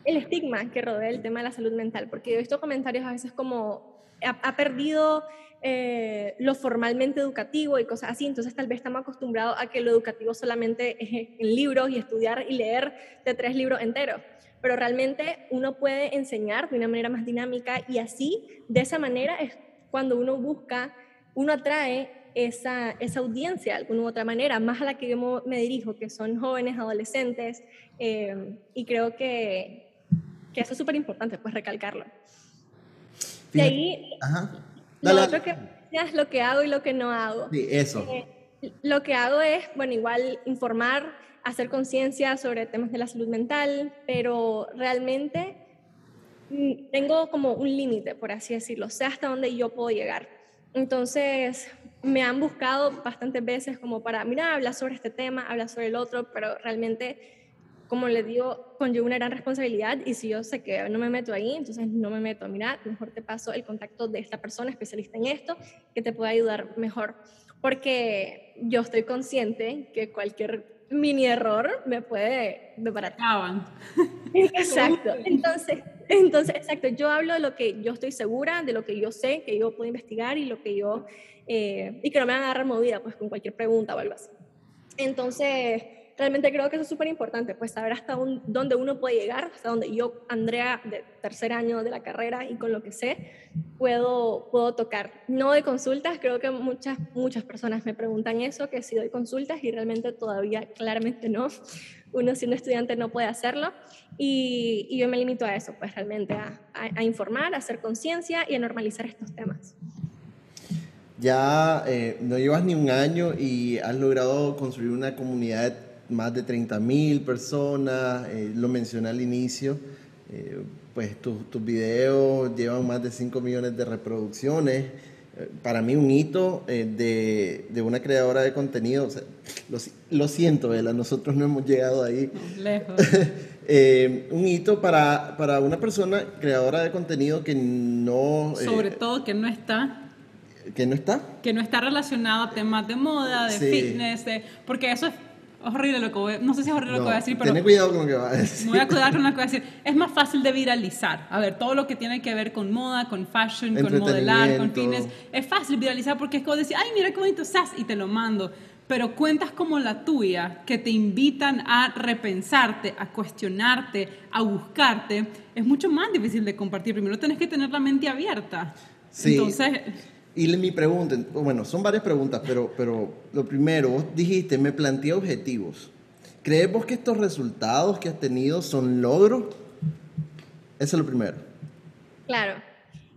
el estigma que rodea el tema de la salud mental, porque he visto comentarios a veces como ha, perdido eh, lo formalmente educativo y cosas así, entonces tal vez estamos acostumbrados a que lo educativo solamente es en libros y estudiar y leer de tres libros enteros, pero realmente uno puede enseñar de una manera más dinámica y así, de esa manera es cuando uno busca, uno atrae esa, esa audiencia de alguna u otra manera, más a la que yo me dirijo, que son jóvenes, adolescentes, eh, y creo que, que eso es súper importante, pues recalcarlo. De ahí, lo otro que es lo que hago y lo que no hago. Sí, eso. Eh, lo que hago es, bueno, igual informar, hacer conciencia sobre temas de la salud mental, pero realmente mm, tengo como un límite, por así decirlo, sé hasta dónde yo puedo llegar. Entonces, me han buscado bastantes veces como para, mira, habla sobre este tema, habla sobre el otro, pero realmente, como les digo, conlleva una gran responsabilidad y si yo sé que no me meto ahí, entonces no me meto. Mira, mejor te paso el contacto de esta persona especialista en esto que te pueda ayudar mejor. Porque yo estoy consciente que cualquier mini error me puede desbaratar. Exacto. Entonces, entonces, exacto, yo hablo de lo que yo estoy segura, de lo que yo sé, que yo puedo investigar y lo que yo, eh, y que no me van a agarrar movida pues con cualquier pregunta o algo así. Entonces, realmente creo que eso es súper importante, pues saber hasta dónde uno puede llegar, hasta dónde yo, Andrea, de tercer año de la carrera y con lo que sé, puedo, puedo tocar. No de consultas, creo que muchas, muchas personas me preguntan eso, que si doy consultas y realmente todavía claramente no uno siendo estudiante no puede hacerlo y, y yo me limito a eso, pues realmente a, a, informar, a hacer conciencia y a normalizar estos temas. Ya eh, no llevas ni un año y has logrado construir una comunidad de más de 30 mil personas, eh, lo mencioné al inicio, eh, pues tus, tus videos llevan más de 5 millones de reproducciones para mí un hito de, de, una creadora de contenido. O sea, lo, lo, siento, Bela, nosotros no hemos llegado ahí. Lejos. eh, un hito para, para, una persona creadora de contenido que no... Eh, Sobre todo que no está... Que no está. Que no está relacionado a temas de moda, de sí. fitness, de, porque eso es horrible lo que voy no sé si es horrible no, lo que voy a decir, pero ten cuidado con lo que vas a decir. Me voy a cuidar con lo que voy a decir. Es más fácil de viralizar. A ver, todo lo que tiene que ver con moda, con fashion, con modelar, con fitness, es fácil viralizar porque es como decir, ay, mira qué bonito estás y te lo mando. pero cuentas como la tuya, que te invitan a repensarte, a cuestionarte, a buscarte, es mucho más difícil de compartir. Primero tenés que tener la mente abierta. Sí. Entonces, Y mi pregunta, bueno, son varias preguntas, pero, pero lo primero, vos dijiste, me planteé objetivos. ¿Crees vos que estos resultados que has tenido son logros? Eso es lo primero. Claro.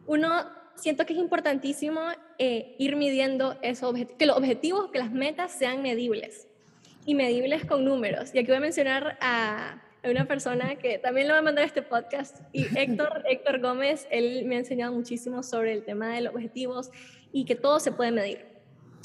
Uno, siento que es importantísimo eh, ir midiendo esos que los objetivos, que las metas sean medibles y medibles con números. Y aquí voy a mencionar a, a una persona que también le voy a mandar este podcast, y Héctor, Héctor Gómez, él me ha enseñado muchísimo sobre el tema de los objetivos y que todo se puede medir.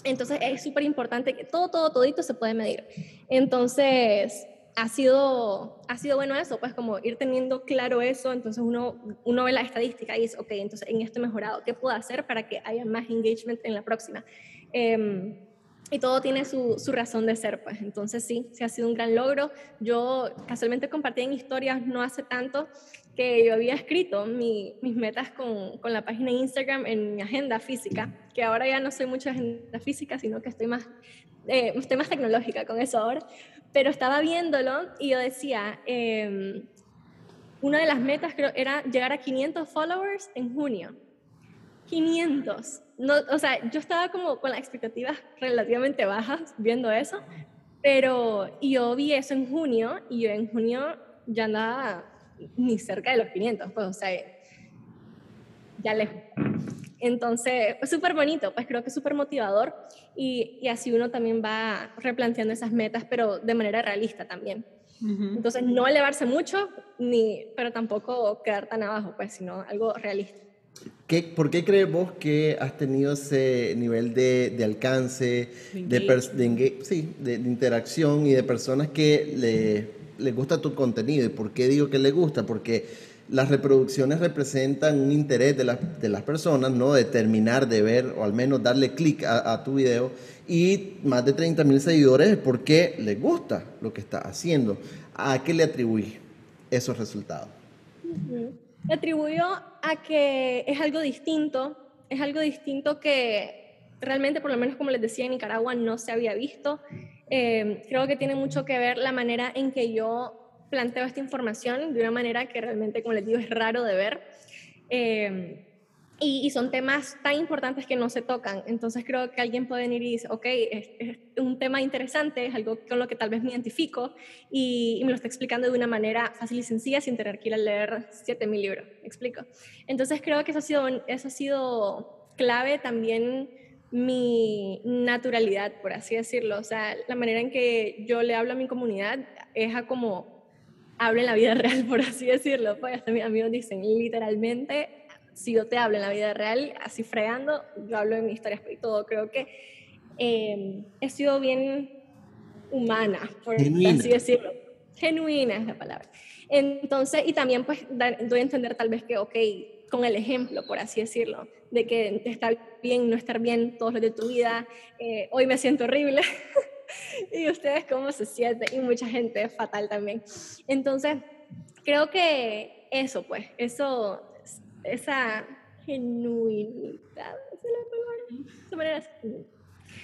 Entonces es súper importante que todo, todo, todito se puede medir. Entonces ha sido, ha sido bueno eso, pues como ir teniendo claro eso, entonces uno, uno ve la estadística y dice, ok, entonces en esto he mejorado, ¿qué puedo hacer para que haya más engagement en la próxima? Em, y todo tiene su, su, razón de ser, pues. Entonces sí, sí ha sido un gran logro. Yo casualmente compartí en historias no hace tanto que yo había escrito mi, mis metas con, con, la página de Instagram en mi agenda física, que ahora ya no soy mucho agenda física, sino que estoy más, eh, estoy más tecnológica con eso ahora. Pero estaba viéndolo y yo decía, eh, una de las metas creo era llegar a 500 followers en junio. 500. No, o sea, yo estaba como con las expectativas relativamente bajas viendo eso, pero yo vi eso en junio y yo en junio ya andaba ni cerca de los 500, pues, o sea, ya lejos. Entonces, súper bonito, pues creo que súper motivador y, y, así uno también va replanteando esas metas, pero de manera realista también. Uh -huh. Entonces, no elevarse mucho, ni, pero tampoco quedar tan abajo, pues, sino algo realista. ¿Qué, ¿Por qué crees vos que has tenido ese nivel de, de alcance, de, de, sí, de, de, interacción y de personas que le, les gusta tu contenido? ¿Y por qué digo que les gusta? Porque las reproducciones representan un interés de, la, de las personas, ¿no? De terminar de ver o al menos darle clic a, a, tu video y más de 30 mil seguidores es porque les gusta lo que está haciendo. ¿A qué le atribuís esos resultados? Uh -huh. Le atribuyó a que es algo distinto, es algo distinto que realmente, por lo menos como les decía, en Nicaragua no se había visto. Eh, creo que tiene mucho que ver la manera en que yo planteo esta información de una manera que realmente, como les digo, es raro de ver. Eh, y, y, son temas tan importantes que no se tocan. Entonces creo que alguien puede venir y decir, ok, es, es, un tema interesante, es algo con lo que tal vez me identifico y, y, me lo está explicando de una manera fácil y sencilla sin tener que ir a leer 7.000 libros. ¿Me explico? Entonces creo que eso ha sido, eso ha sido clave también mi naturalidad, por así decirlo. O sea, la manera en que yo le hablo a mi comunidad es a como hablo en la vida real, por así decirlo. Pues hasta mis amigos dicen literalmente si yo te hablo en la vida real, así fregando, yo hablo de mis historias y todo. Creo que eh, he sido bien humana, por Genuina. así decirlo. Genuina es la palabra. Entonces, y también pues doy a entender tal vez que, ok, con el ejemplo, por así decirlo, de que está bien no estar bien todos los de tu vida, eh, hoy me siento horrible, y ustedes cómo se sienten, y mucha gente es fatal también. Entonces, creo que eso, pues, eso esa genuinidad, ¿es la palabra?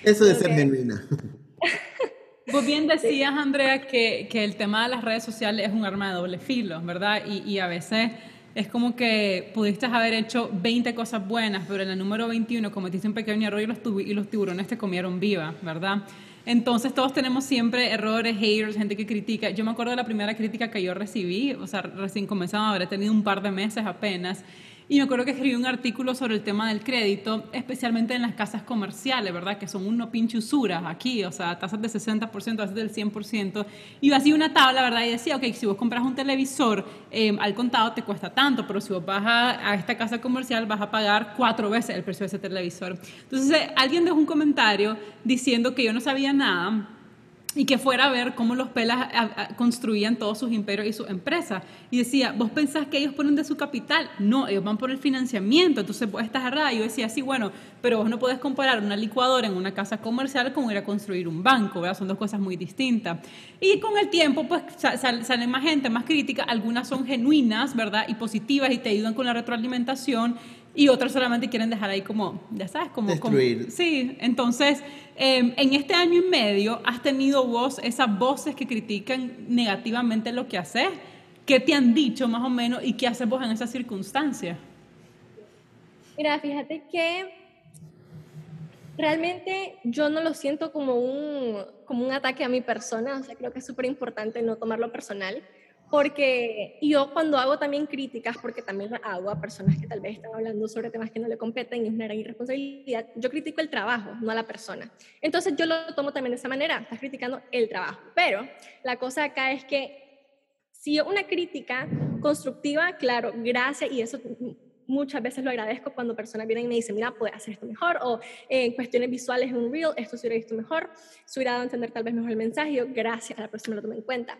Eso de ser okay. genuina. Vos bien decías, Andrea, que, que, el tema de las redes sociales es un arma de doble filo, ¿verdad? Y, y, a veces es como que pudiste haber hecho 20 cosas buenas, pero en el número 21 cometiste un pequeño error y los, y los tiburones te comieron viva, ¿verdad? Entonces todos tenemos siempre errores, haters, gente que critica. Yo me acuerdo de la primera crítica que yo recibí, o sea, recién comenzaba, habré tenido un par de meses apenas, y me acuerdo que escribí un artículo sobre el tema del crédito, especialmente en las casas comerciales, ¿verdad? Que son uno pinche usura aquí, o sea, tasas de 60%, tasas del 100%. Y yo hacía una tabla, ¿verdad? Y decía, ok, si vos compras un televisor eh, al contado te cuesta tanto, pero si vos vas a, a, esta casa comercial vas a pagar cuatro veces el precio de ese televisor. Entonces, eh, alguien dejó un comentario diciendo que yo no sabía nada y que fuera a ver cómo los pelas construían todos sus imperios y sus empresas. Y decía, ¿vos pensás que ellos ponen de su capital? No, ellos van por el financiamiento, entonces vos estás errada. Y yo decía, sí, bueno, pero vos no podés comparar una licuadora en una casa comercial con ir a construir un banco, ¿verdad? Son dos cosas muy distintas. Y con el tiempo, pues sal, salen más gente, más crítica, algunas son genuinas, ¿verdad? Y positivas y te ayudan con la retroalimentación y otros solamente quieren dejar ahí como, ya sabes, como... Destruir. sí, entonces, em, en este año y medio, ¿has tenido vos esas voces que critican negativamente lo que haces? ¿Qué te han dicho más o menos y qué haces vos en esas circunstancias? Mira, fíjate que realmente yo no lo siento como un, como un ataque a mi persona, o sea, creo que es súper importante no tomarlo personal, porque yo cuando hago también críticas, porque también hago a personas que tal vez están hablando sobre temas que no le competen y es una gran irresponsabilidad, yo critico el trabajo, no a la persona. Entonces yo lo tomo también de esa manera, estás criticando el trabajo, pero la cosa acá es que si una crítica constructiva, claro, gracias, y eso muchas veces lo agradezco cuando personas vienen y me dicen, mira, puedes hacer esto mejor, o eh, en cuestiones visuales en un reel, esto se hubiera visto mejor, se hubiera dado a entender tal vez mejor el mensaje, yo, gracias, a la persona lo tome en cuenta.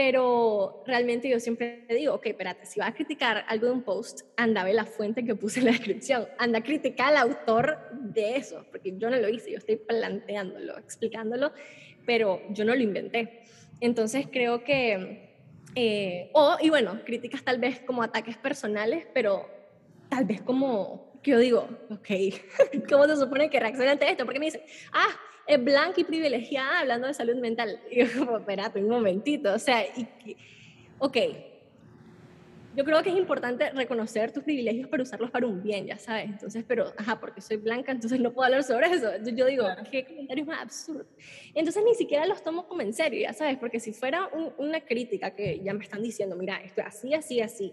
Pero realmente yo siempre digo, ok, espérate, si vas a criticar algo de un post, anda a ver la fuente que puse en la descripción, anda a criticar al autor de eso, porque yo no lo hice, yo estoy planteándolo, explicándolo, pero yo no lo inventé. Entonces creo que, eh, o, y bueno, críticas tal vez como ataques personales, pero tal vez como, que yo digo, ok, ¿cómo se supone que reacciona ante esto? Porque me dicen, ah, es blanca y privilegiada hablando de salud mental. Y yo como, espérate un momentito, o sea, y, ok, yo creo que es importante reconocer tus privilegios para usarlos para un bien, ya sabes. Entonces, pero, ajá, porque soy blanca, entonces no puedo hablar sobre eso. Yo, yo digo, qué comentarios más absurdos. Entonces, ni siquiera los tomo como en serio, ya sabes, porque si fuera una crítica que ya me están diciendo, mira, esto es así, así, así,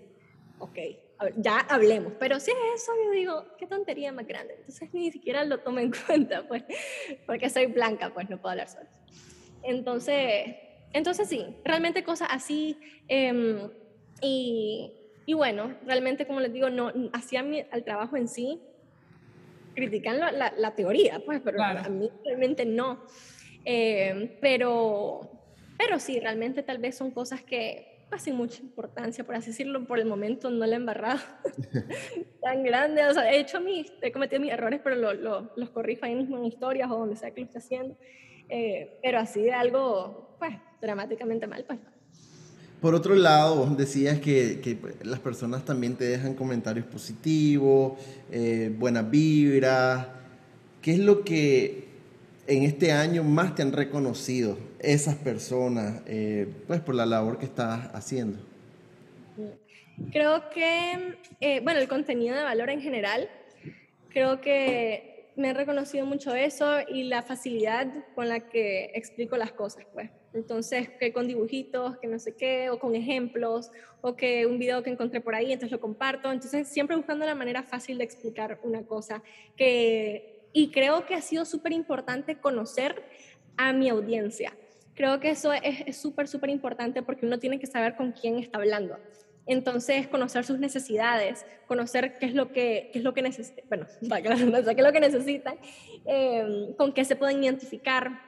ok, ya hablemos. Pero si es eso, yo digo, qué tontería más grande. Entonces ni siquiera lo tomo en cuenta, pues, porque soy blanca, pues no puedo hablar eso. Entonces, entonces sí, realmente cosas así. Em, y, y, bueno, realmente, como les digo, no hacía al trabajo en sí, critican la, la, teoría, pues, pero a mí realmente no. Em, pero, pero sí, realmente tal vez son cosas que sin mucha importancia, por así decirlo, por el momento no la he embarrado tan grande. O sea, he hecho mis, he cometido mis errores, pero lo, los corrijo ahí mismo en historias o donde sea que lo esté haciendo. Eh, pero así de algo, pues, dramáticamente mal, pues. Por otro lado, decías que, que, las personas también te dejan comentarios positivos, eh, buenas vibras. ¿Qué es lo que en este año más te han reconocido esas personas, eh, pues por la labor que estás haciendo? Creo que, eh, bueno, el contenido de valor en general, creo que me han reconocido mucho eso y la facilidad con la que explico las cosas, pues. Entonces, que con dibujitos, que no sé qué, o con ejemplos, o que un video que encontré por ahí, entonces lo comparto. Entonces, siempre buscando la manera fácil de explicar una cosa. Que, y creo que ha sido súper importante conocer a mi audiencia. Creo que eso es súper, súper importante porque uno tiene que saber con quién está hablando. Entonces, conocer sus necesidades, conocer qué es lo que, qué es lo que necesitan, bueno, qué es lo que necesitan, em, con qué se pueden identificar,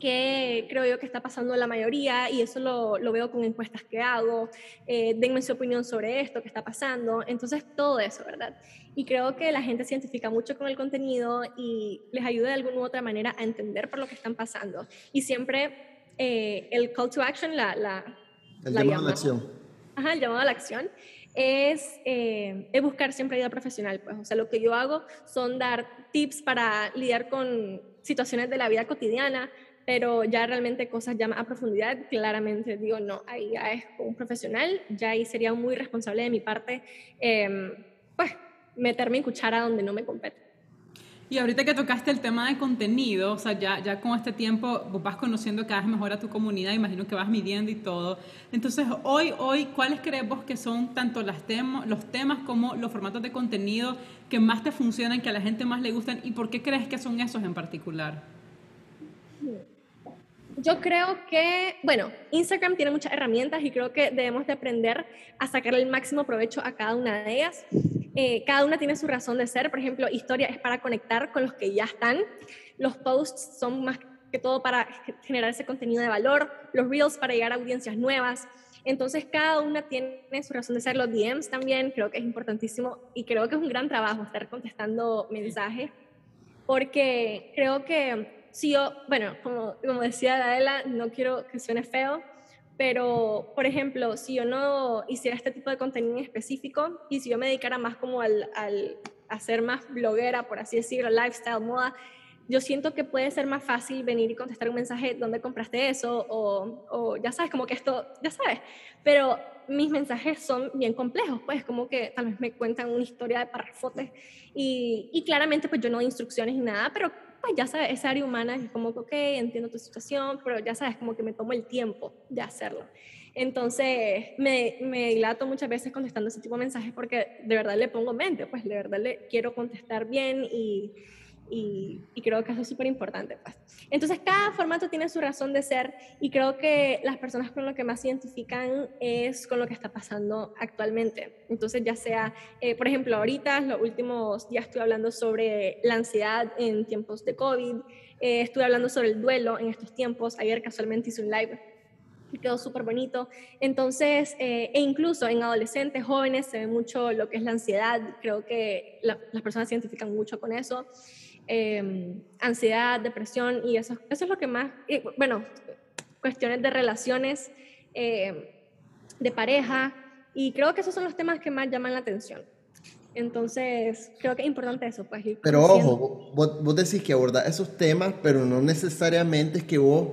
qué creo yo que está pasando la mayoría, y eso lo, lo veo con encuestas que hago, eh, denme su opinión sobre esto que está pasando, entonces todo eso, ¿verdad? Y creo que la gente se identifica mucho con el contenido y les ayuda de alguna u otra manera a entender por lo que están pasando. Y siempre eh, el call to action, la, la, el llamado a la acción. Ajá, el llamado a la acción es, eh, es, buscar siempre ayuda profesional. Pues. O sea, lo que yo hago son dar tips para lidiar con situaciones de la vida cotidiana, pero ya realmente cosas ya a profundidad, claramente digo, no, ahí ya es un profesional, ya ahí sería muy responsable de mi parte, eh, pues, meterme en cuchara donde no me compete. Y ahorita que tocaste el tema de contenido, o sea, ya, ya con este tiempo vas conociendo cada vez mejor a tu comunidad, imagino que vas midiendo y todo. Entonces, hoy, hoy ¿cuáles crees vos que son tanto los temas como los formatos de contenido que más te funcionan, que a la gente más le gustan y por qué crees que son esos en particular? Yo creo que, bueno, Instagram tiene muchas herramientas y creo que debemos de aprender a sacar el máximo provecho a cada una de ellas. Eh, cada una tiene su razón de ser. Por ejemplo, historia es para conectar con los que ya están. Los posts son más que todo para generar ese contenido de valor. Los reels para llegar a audiencias nuevas. Entonces, cada una tiene su razón de ser. Los DMs también creo que es importantísimo y creo que es un gran trabajo estar contestando mensajes porque creo que si yo, bueno, como, como decía Adela, no quiero que suene feo, pero, por ejemplo, si yo no hiciera este tipo de contenido en específico y si yo me dedicara más como al, ser más bloguera, por así decirlo, lifestyle, moda, yo siento que puede ser más fácil venir y contestar un mensaje, ¿dónde compraste eso? O, o, ya sabes, como que esto, ya sabes. Pero mis mensajes son bien complejos, pues como que tal vez me cuentan una historia de parrafotes y, y claramente pues yo no doy instrucciones ni nada, pero pues ya sabes, esa área humana es como que, ok, entiendo tu situación, pero ya sabes, como que me tomo el tiempo de hacerlo. Entonces, me, me dilato muchas veces contestando ese tipo de mensajes porque de verdad le pongo mente, pues de verdad le quiero contestar bien y, y, creo que eso es súper importante. Pues. Entonces, cada formato tiene su razón de ser y creo que las personas con lo que más se identifican es con lo que está pasando actualmente. Entonces, ya sea, eh, por ejemplo, ahorita, los últimos días estoy hablando sobre la ansiedad en tiempos de COVID, eh, estuve hablando sobre el duelo en estos tiempos, ayer casualmente hice un live y quedó súper bonito. Entonces, eh, e incluso en adolescentes, jóvenes, se ve mucho lo que es la ansiedad. Creo que las personas se identifican mucho con eso. Em, ansiedad, depresión y eso, eso es lo que más, bueno, cuestiones de relaciones, em, de pareja, y creo que esos son los temas que más llaman la atención. Entonces, creo que es importante eso. Pues, pero ojo, vos, vos, decís que abordas esos temas, pero no necesariamente es que vos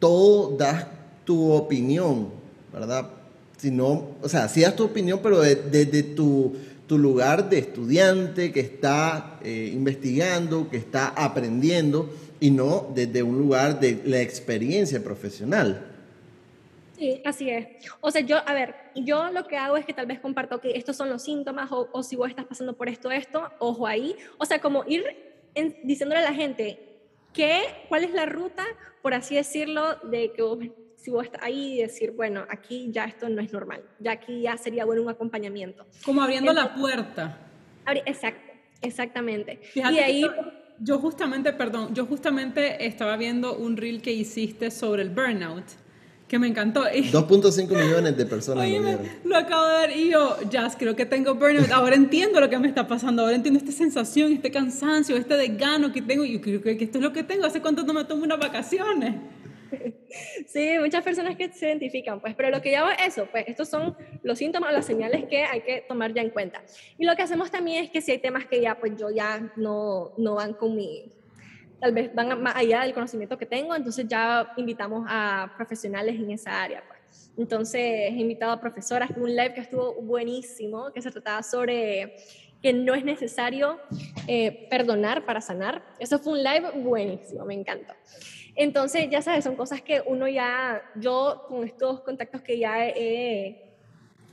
todo das tu opinión, ¿verdad? Sino, o sea, sí das tu opinión, pero desde de, tu tu lugar de estudiante que está eh, investigando, que está aprendiendo y no desde un lugar de la experiencia profesional. Sí, así es. O sea, yo, a ver, yo lo que hago es que tal vez comparto que estos son los síntomas o, si vos estás pasando por esto, esto, ojo ahí. O sea, como ir diciéndole a la gente qué, cuál es la ruta, por así decirlo, de que vos si vos estás ahí y decir, bueno, aquí ya esto no es normal, ya aquí ya sería bueno un acompañamiento. Como abriendo la puerta. Exacto, exactamente. y ahí... Yo justamente, perdón, yo justamente estaba viendo un reel que hiciste sobre el burnout que me encantó. 2.5 millones de personas lo vieron. Lo acabo de ver y yo, Jazz, creo que tengo burnout. Ahora entiendo lo que me está pasando. Ahora entiendo esta sensación, este cansancio, este desgano que tengo. Y yo creo que esto es lo que tengo. ¿Hace cuánto no me tomo unas vacaciones? Sí, muchas personas que se identifican, pues, pero lo que yo es eso, pues, estos son los síntomas, las señales que hay que tomar ya en cuenta. Y lo que hacemos también es que si hay temas que ya, pues, yo ya no, no van con mi, tal vez van más allá del conocimiento que tengo, entonces ya invitamos a profesionales en esa área, pues. Entonces, he invitado a profesoras, un live que estuvo buenísimo, que se trataba sobre que no es necesario eh, perdonar para sanar. Eso fue un live buenísimo, me encantó. Entonces, ya sabes, son cosas que uno ya, yo con estos contactos que ya he,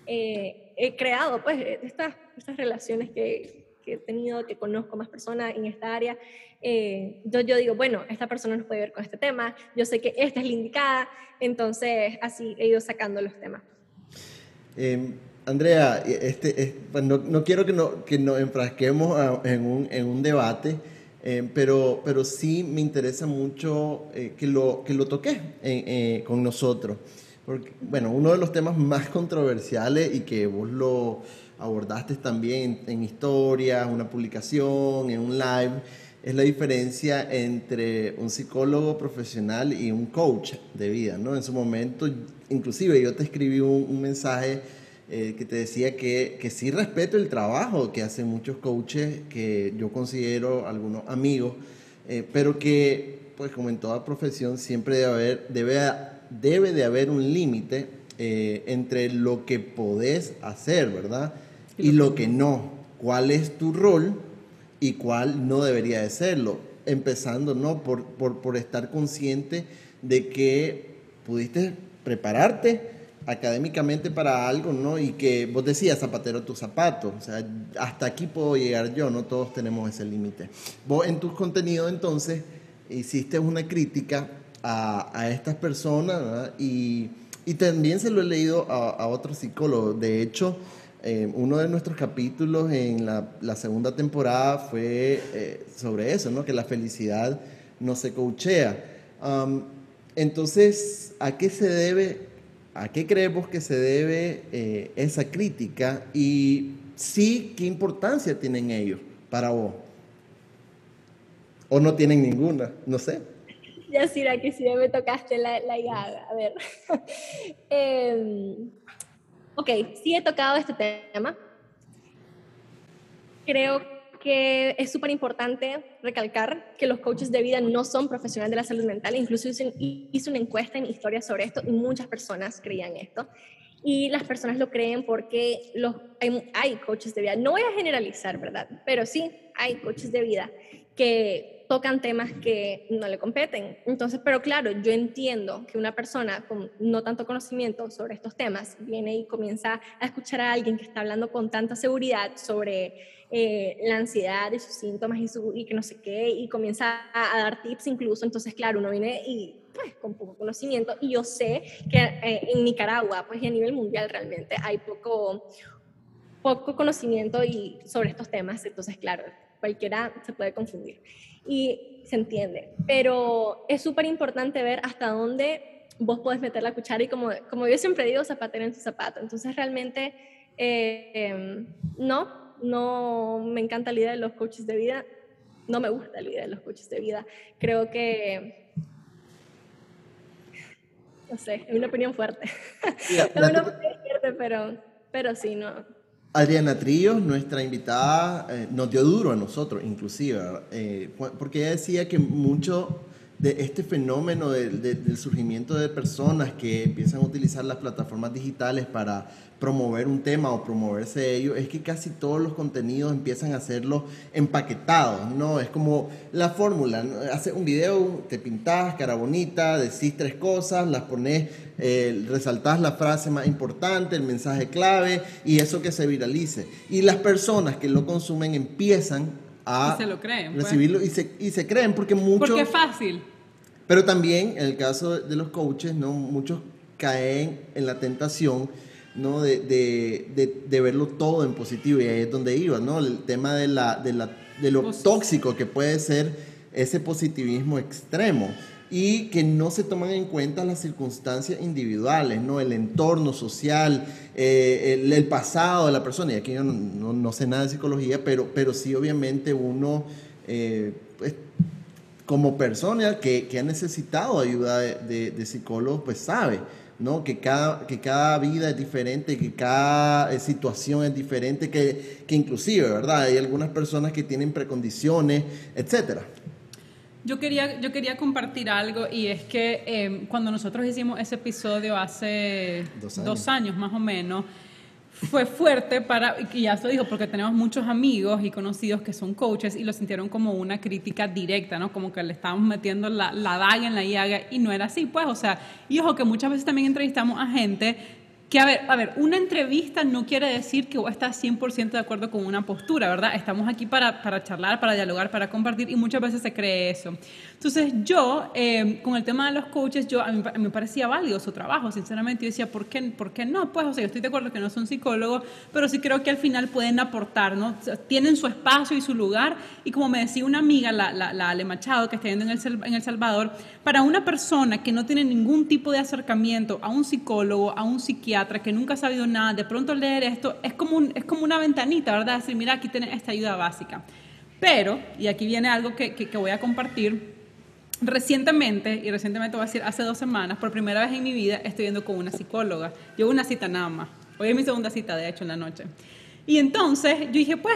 he creado, pues, estas, estas relaciones que, que, he tenido, que conozco más personas en esta área, eh, yo, yo digo, bueno, esta persona nos puede ver con este tema, yo sé que esta es la indicada, entonces así he ido sacando los temas. Em, Andrea, este, pues no, no, quiero que, no, que nos enfrasquemos en un, en un debate, eh, pero, pero sí me interesa mucho eh, que, lo, que lo toques eh, con nosotros. Porque, bueno, uno de los temas más controversiales y que vos lo abordaste también en, historia, una publicación, en un live, es la diferencia entre un psicólogo profesional y un coach de vida, ¿no? En su momento, inclusive yo te escribí un, un mensaje eh, que te decía que, que, sí respeto el trabajo que hacen muchos coaches, que yo considero algunos amigos, eh, pero que, pues como en toda profesión, siempre debe, haber, debe, debe de haber un límite eh, entre lo que podés hacer, ¿verdad? Y lo que no. ¿Cuál es tu rol y cuál no debería de serlo? Empezando, ¿no? Por, por, por estar consciente de que pudiste prepararte, académicamente para algo, ¿no? Y que vos decías, zapatero tus zapatos, o sea, hasta aquí puedo llegar yo, no todos tenemos ese límite. Vos en tus contenidos entonces hiciste una crítica a, a estas personas ¿verdad? y, y, también se lo he leído a, a otros psicólogos. De hecho, eh, uno de nuestros capítulos en la, la segunda temporada fue eh, sobre eso, ¿no? Que la felicidad no se coachea. Um, entonces, ¿a qué se debe ¿A qué creemos que se debe eh, esa crítica? Y sí, ¿qué importancia tienen ellos para vos? ¿O no tienen ninguna? No sé. ya sí, aquí sí me tocaste la, la llaga. A ver. eh, ok, sí he tocado este tema. Creo que es súper importante recalcar que los coaches de vida no son profesionales de la salud mental. Incluso hice, hice una encuesta en historia sobre esto y muchas personas creían esto. Y las personas lo creen porque los, hay, hay coaches de vida. No voy a generalizar, ¿verdad? Pero sí, hay coaches de vida que tocan temas que no le competen. Entonces, pero claro, yo entiendo que una persona con no tanto conocimiento sobre estos temas viene y comienza a escuchar a alguien que está hablando con tanta seguridad sobre eh, la ansiedad y sus síntomas y, su, y que no sé qué, y comienza a, dar tips incluso. Entonces, claro, uno viene y pues con poco conocimiento y yo sé que eh, en Nicaragua, pues y a nivel mundial realmente hay poco poco conocimiento y sobre estos temas, entonces claro, cualquiera se puede confundir y se entiende. Pero es súper importante ver hasta dónde vos podés meter la cuchara y como, como yo siempre digo, zapatero en tu zapato. Entonces realmente eh, no, no me encanta la idea de los coaches de vida, no me gusta la idea de los coaches de vida. Creo que, no sé, es una opinión fuerte. es una opinión fuerte, pero, pero sí, no, Adriana Trillos, nuestra invitada, eh, nos dio duro a nosotros, inclusive, eh, porque ella decía que mucho de este fenómeno del surgimiento de personas que empiezan a utilizar las plataformas digitales para promover un tema o promoverse ello, es que casi todos los contenidos empiezan a hacerlo empaquetados, ¿no? Es como la fórmula, hace un video, te pintas, cara bonita, decís tres cosas, las pones, eh, resaltás la frase más importante, el mensaje clave y eso que se viralice. Y las personas que lo consumen empiezan a se lo creen, pues. recibirlo y, se, y se creen porque muchos... Porque es fácil. Pero también, en el caso de los coaches, ¿no? Muchos caen en la tentación ¿no? De, de, de, verlo todo en positivo y ahí es donde iba, ¿no? El tema de, la, de, la, de lo tóxico que puede ser ese positivismo extremo y que no se toman en cuenta las circunstancias individuales, ¿no? El entorno social, eh, el, pasado de la persona. Y aquí yo no, sé nada de psicología, pero, pero sí obviamente uno, eh, pues, como persona que, que, ha necesitado ayuda de, de psicólogos, pues sabe. ¿no? Que cada, que cada vida es diferente, que cada eh, situación es diferente, que, que inclusive, ¿verdad? Hay algunas personas que tienen precondiciones, etcétera. Yo quería, yo quería compartir algo y es que em, cuando nosotros hicimos ese episodio hace dos años más o menos, fue fuerte para, y ya se dijo, porque tenemos muchos amigos y conocidos que son coaches y lo sintieron como una crítica directa, ¿no? Como que le estábamos metiendo la, la daga en la llaga y no era así, pues, o sea, y ojo que muchas veces también entrevistamos a gente que a ver, a ver, una entrevista no quiere decir que vos estás 100% de acuerdo con una postura, ¿verdad? Estamos aquí para, para, charlar, para dialogar, para compartir y muchas veces se cree eso. Entonces yo, eh, con el tema de los coaches, yo, a mí, me parecía válido su trabajo, sinceramente. Yo decía, ¿por qué, ¿por qué no? Pues, o sea, yo estoy de acuerdo que no son psicólogos, pero sí creo que al final pueden aportar, ¿no? tienen su espacio y su lugar y como me decía una amiga, la, la, la Ale Machado, que está viendo en el, en el Salvador, para una persona que no tiene ningún tipo de acercamiento a un psicólogo, a un psiquiatra, que nunca ha sabido nada, de pronto leer esto es como, un, es como una ventanita, ¿verdad? Decir, mira, aquí tienes esta ayuda básica. Pero, y aquí viene algo que, que, voy a compartir, recientemente, y recientemente voy a decir hace dos semanas, por primera vez en mi vida estoy yendo con una psicóloga. Llevo una cita nada más. Hoy es mi segunda cita, de hecho, en la noche. Y entonces yo dije, pues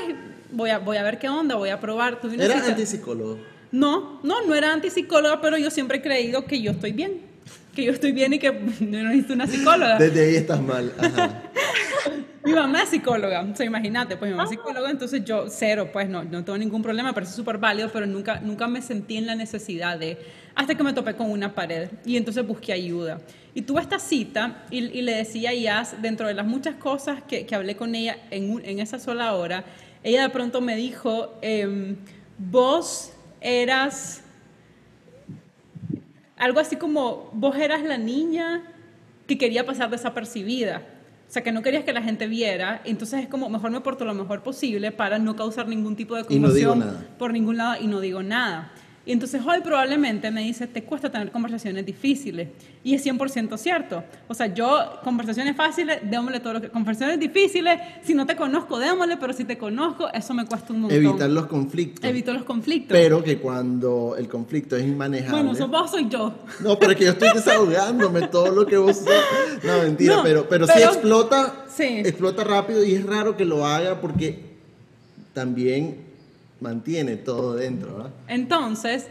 voy a, voy a ver qué onda, voy a probar. ¿Era antipsicólogo? No, no, no era antipsicóloga, pero yo siempre he creído que yo estoy bien que yo estoy bien y que no necesito una psicóloga. Desde ahí estás mal. Ajá. mi mamá es psicóloga, o sea, imagínate, pues mi mamá es psicóloga, entonces yo cero, pues no, no tengo ningún problema, parece súper válido, pero nunca, nunca me sentí en la necesidad de, hasta que me topé con una pared y entonces busqué ayuda. Y tuve esta cita y, y le decía a Yas, dentro de las muchas cosas que, que hablé con ella en, en, esa sola hora, ella de pronto me dijo, eh, vos eras algo así como vos eras la niña que quería pasar desapercibida. O sea, que no querías que la gente viera, entonces es como, mejor me porto lo mejor posible para no causar ningún tipo de conmoción por ningún lado y no digo nada. Y entonces hoy probablemente me dice, te cuesta tener conversaciones difíciles. Y es 100% cierto. O sea, yo, conversaciones fáciles, démosle todo lo que... Conversaciones difíciles, si no te conozco, démosle, pero si te conozco, eso me cuesta un montón. Evitar los conflictos. Evito los conflictos. Pero que cuando el conflicto es inmanejable... Bueno, sos vos, soy yo. No, pero es que yo estoy desahogándome todo lo que vos sos. No, mentira, No, pero, pero, pero- sí explota, Sí. explota rápido y es raro que lo haga porque también mantiene todo dentro, ¿verdad? Entonces,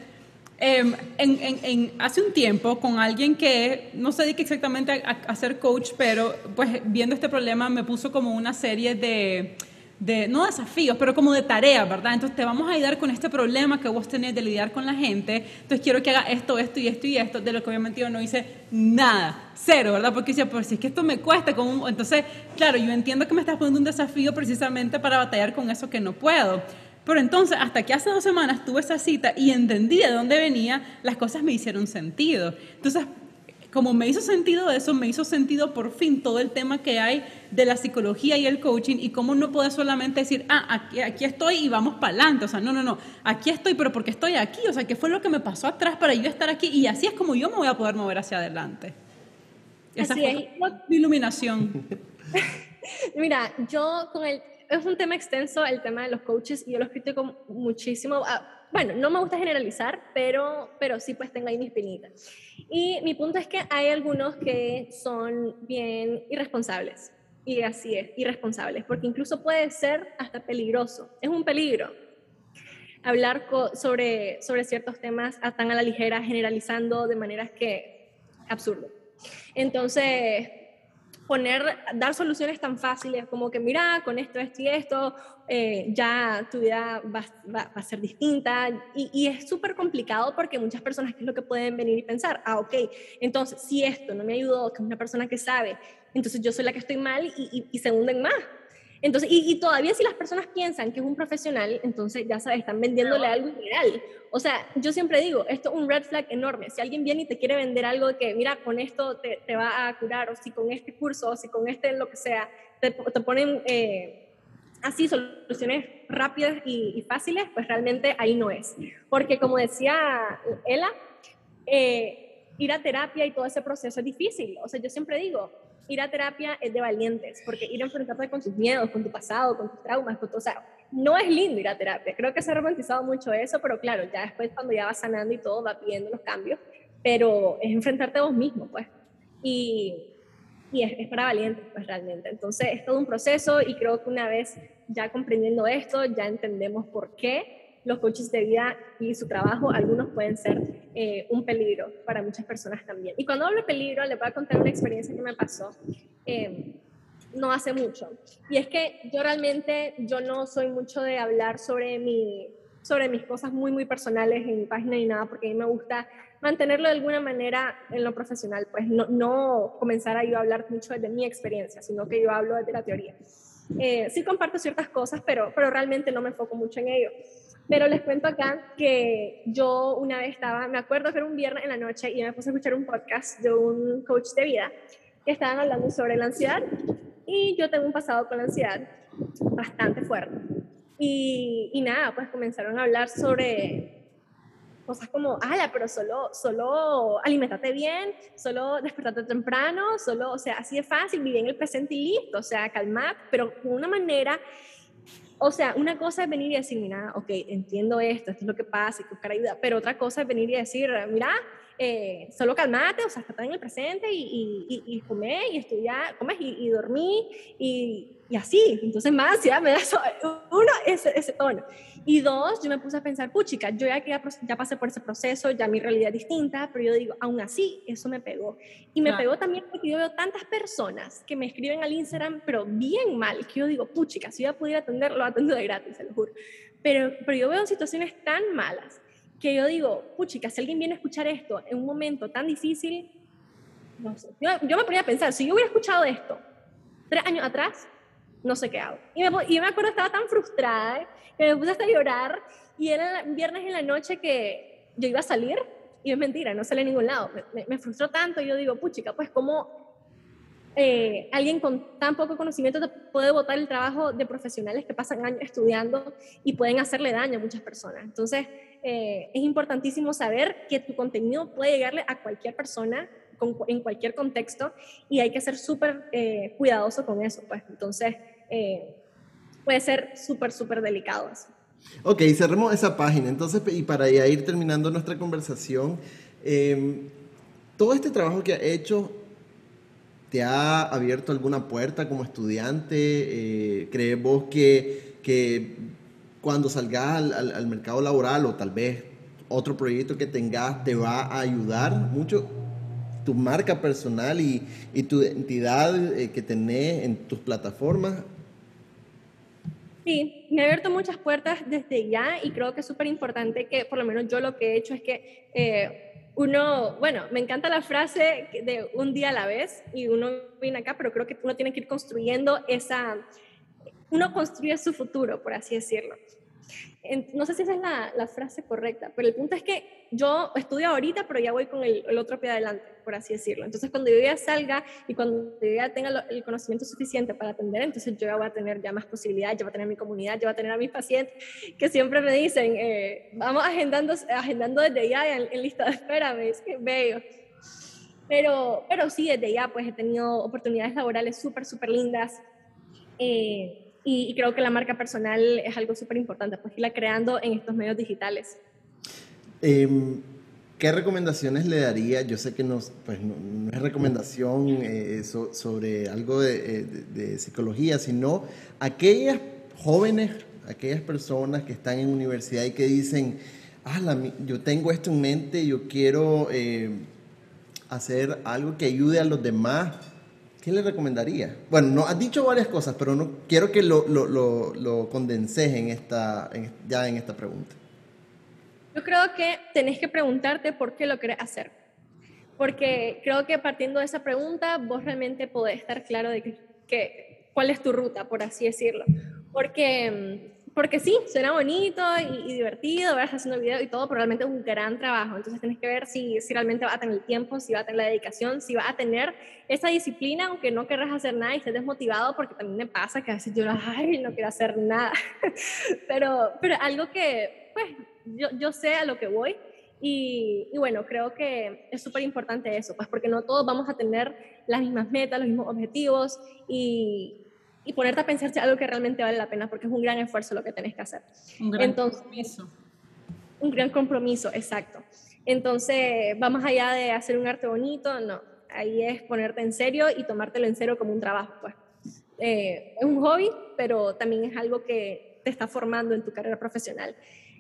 em, en, en- en- hace un tiempo con alguien que no se dedica exactamente a, a- ser coach, pero pues viendo este problema me puso como una serie de, de, no desafíos, pero como de tareas, ¿verdad? Entonces te vamos a ayudar con este problema que vos tenés de lidiar con la gente, entonces quiero que haga esto, esto y esto y esto, de lo que obviamente yo no hice nada, cero, ¿verdad? Porque decía, pues si es que esto me cuesta, como un- entonces, claro, yo entiendo que me estás poniendo un desafío precisamente para batallar con eso que no puedo. Pero entonces, hasta que hace dos semanas tuve esa cita y entendí de dónde venía, las cosas me hicieron sentido. Entonces, como me hizo sentido eso, me hizo sentido por fin todo el tema que hay de la psicología y el coaching y cómo no puedes solamente decir, ah, aquí, aquí estoy y vamos para adelante. O sea, no, no, no, aquí estoy, pero porque estoy aquí. O sea, ¿qué fue lo que me pasó atrás para yo estar aquí? Y así es como yo me voy a poder mover hacia adelante. Esa Así es. mi iluminación. Mira, yo con el... Es un tema extenso el tema de los coaches y yo los critico muchísimo. Ah, bueno, no me gusta generalizar, pero, pero sí pues tengo ahí mis pinitas. Y mi punto es que hay algunos que son bien irresponsables. Y así es, irresponsables, porque incluso puede ser hasta peligroso. Es un peligro hablar sobre, sobre ciertos temas tan a la ligera, generalizando de maneras que absurdo. Entonces, poner, dar soluciones tan fáciles como que, mira, con esto, esto y esto, eh, ya tu vida va, va- va a ser distinta. Y, y es súper complicado porque muchas personas, ¿qué es lo que pueden venir y pensar? Ah, ok, entonces, si esto no me ayudó, que es una persona que sabe, entonces yo soy la que estoy mal y, y- y se hunden más. Entonces, y, y todavía si las personas piensan que es un profesional, entonces ya sabes, están vendiéndole algo real. O sea, yo siempre digo, esto es un red flag enorme. Si alguien viene y te quiere vender algo de que, mira, con esto te, te va a curar, o si con este curso, o si con este lo que sea, te, te ponen eh, así soluciones rápidas y, y fáciles, pues realmente ahí no es. Porque como decía Ela, eh, ir a terapia y todo ese proceso es difícil. O sea, yo siempre digo, ir a terapia es de valientes, porque ir a enfrentarte con tus miedos, con tu pasado, con tus traumas, con tu, o sea, no es lindo ir a terapia. Creo que se ha romantizado mucho eso, pero claro, ya después cuando ya vas sanando y todo, va pidiendo los cambios, pero es enfrentarte a vos mismo, pues. Y, y es, es para valientes, pues realmente. Entonces, es todo un proceso y creo que una vez ya comprendiendo esto, ya entendemos por qué los coaches de vida y su trabajo, algunos pueden ser eh, un peligro para muchas personas también. Y cuando hablo de peligro, les voy a contar una experiencia que me pasó eh, no hace mucho. Y es que yo realmente, yo no soy mucho de hablar sobre, mi, sobre mis cosas muy, muy personales en mi página ni nada, porque a mí me gusta mantenerlo de alguna manera en lo profesional, pues no, no comenzar a yo hablar mucho desde mi experiencia, sino que yo hablo desde la teoría. Eh, sí comparto ciertas cosas, pero, pero realmente no me enfoco mucho en ello. Pero les cuento acá que yo una vez estaba, me acuerdo que era un viernes en la noche y me puse a escuchar un podcast de un coach de vida que estaban hablando sobre la ansiedad y yo tengo un pasado con la ansiedad bastante fuerte. Y, y nada, pues comenzaron a hablar sobre cosas como, ala, pero solo, solo alimentate bien, solo despertate temprano, solo, o sea, así de fácil, vive en el presente y listo, o sea, calmad, pero de una manera o sea, una cosa es venir y decir, mira, ok, entiendo esto, esto es lo que pasa, y buscar ayuda, pero otra cosa es venir y decir, mira, eh, solo calmate, o sea, estate en el presente y, y, y, y comer y estudiar, comes y, y dormir y, así. Entonces, más ansiedad me da eso. Uno, ese, ese tono. Y dos, yo me puse a pensar, puchica, yo ya, ya, ya pasé por ese proceso, ya mi realidad es distinta, pero yo digo, aún así, eso me pegó. Y me Claro. pegó también porque yo veo tantas personas que me escriben al Instagram, pero bien mal, que yo digo, puchica, si yo pudiera atender, lo atendo de gratis, se lo juro. Pero, pero yo veo situaciones tan malas que yo digo, puchica, si alguien viene a escuchar esto en un momento tan difícil, no sé. Yo, yo me ponía a pensar, si yo hubiera escuchado esto tres años atrás, no sé qué hago. Y me, y me acuerdo, estaba tan frustrada que me puse hasta a llorar y era viernes en la noche que yo iba a salir y es mentira, no salí a ningún lado. Me, me, me frustró tanto y yo digo, puchica, pues cómo eh, alguien con tan poco conocimiento te puede botar el trabajo de profesionales que pasan años estudiando y pueden hacerle daño a muchas personas. Entonces, eh, es importantísimo saber que tu contenido puede llegarle a cualquier persona en cualquier contexto y hay que ser súper eh, cuidadoso con eso, pues entonces eh, puede ser súper, súper delicado eso. Ok, cerremos esa página. Entonces, y para ya ir terminando nuestra conversación, em, todo este trabajo que ha hecho te ha abierto alguna puerta como estudiante? Eh, ¿Crees vos que, que cuando salgas al, al, mercado laboral o tal vez otro proyecto que tengas te va a ayudar mucho? tu marca personal y, y tu identidad eh, que tenés en tus plataformas? Sí, me ha abierto muchas puertas desde ya y creo que es súper importante que por lo menos yo lo que he hecho es que eh, uno, bueno, me encanta la frase de un día a la vez y uno viene acá, pero creo que uno tiene que ir construyendo esa, uno construye su futuro, por así decirlo no sé si esa es la, frase correcta, pero el punto es que yo estudio ahorita, pero ya voy con el, otro pie adelante, por así decirlo. Entonces, cuando yo ya salga y cuando yo ya tenga el conocimiento suficiente para atender, entonces yo ya voy a tener ya más posibilidades, yo voy a tener mi comunidad, yo voy a tener a mis pacientes que siempre me dicen, eh, vamos agendando, agendando desde ya en, lista de espera, me dicen, bello. Pero, pero sí, desde ya pues he tenido oportunidades laborales súper, súper lindas. Eh, y, creo que la marca personal es algo súper importante, pues irla creando en estos medios digitales. Em, ¿Qué recomendaciones le daría? Yo sé que no, pues no, es recomendación eh, sobre algo de, eh, de, psicología, sino aquellas jóvenes, aquellas personas que están en universidad y que dicen, ah, yo tengo esto en mente, yo quiero eh, hacer algo que ayude a los demás ¿Qué le recomendaría? Bueno, no, has dicho varias cosas, pero no quiero que lo, lo, lo, condenses en esta, ya en esta pregunta. Yo creo que tenés que preguntarte por qué lo querés hacer. Porque creo que partiendo de esa pregunta, vos realmente podés estar claro de que, cuál es tu ruta, por así decirlo. Porque mm, porque sí, suena bonito y, divertido, vas haciendo video y todo, pero realmente es un gran trabajo. Entonces tienes que ver si, si realmente va a tener el tiempo, si va a tener la dedicación, si va a tener esa disciplina, aunque no querrás hacer nada y estés desmotivado, porque también me pasa que a veces yo Ay, no quiero hacer nada. pero, pero algo que, pues, yo, yo sé a lo que voy. Y, y, bueno, creo que es súper importante eso, pues porque no todos vamos a tener las mismas metas, los mismos objetivos y, y ponerte a pensar si algo que realmente vale la pena, porque es un gran esfuerzo lo que tenés que hacer. Un gran compromiso. Un gran compromiso, exacto. Entonces, vamos allá de hacer un arte bonito, no. Ahí es ponerte en serio y tomártelo en serio como un trabajo, pues. Eh, es un hobby, pero también es algo que te está formando en tu carrera profesional.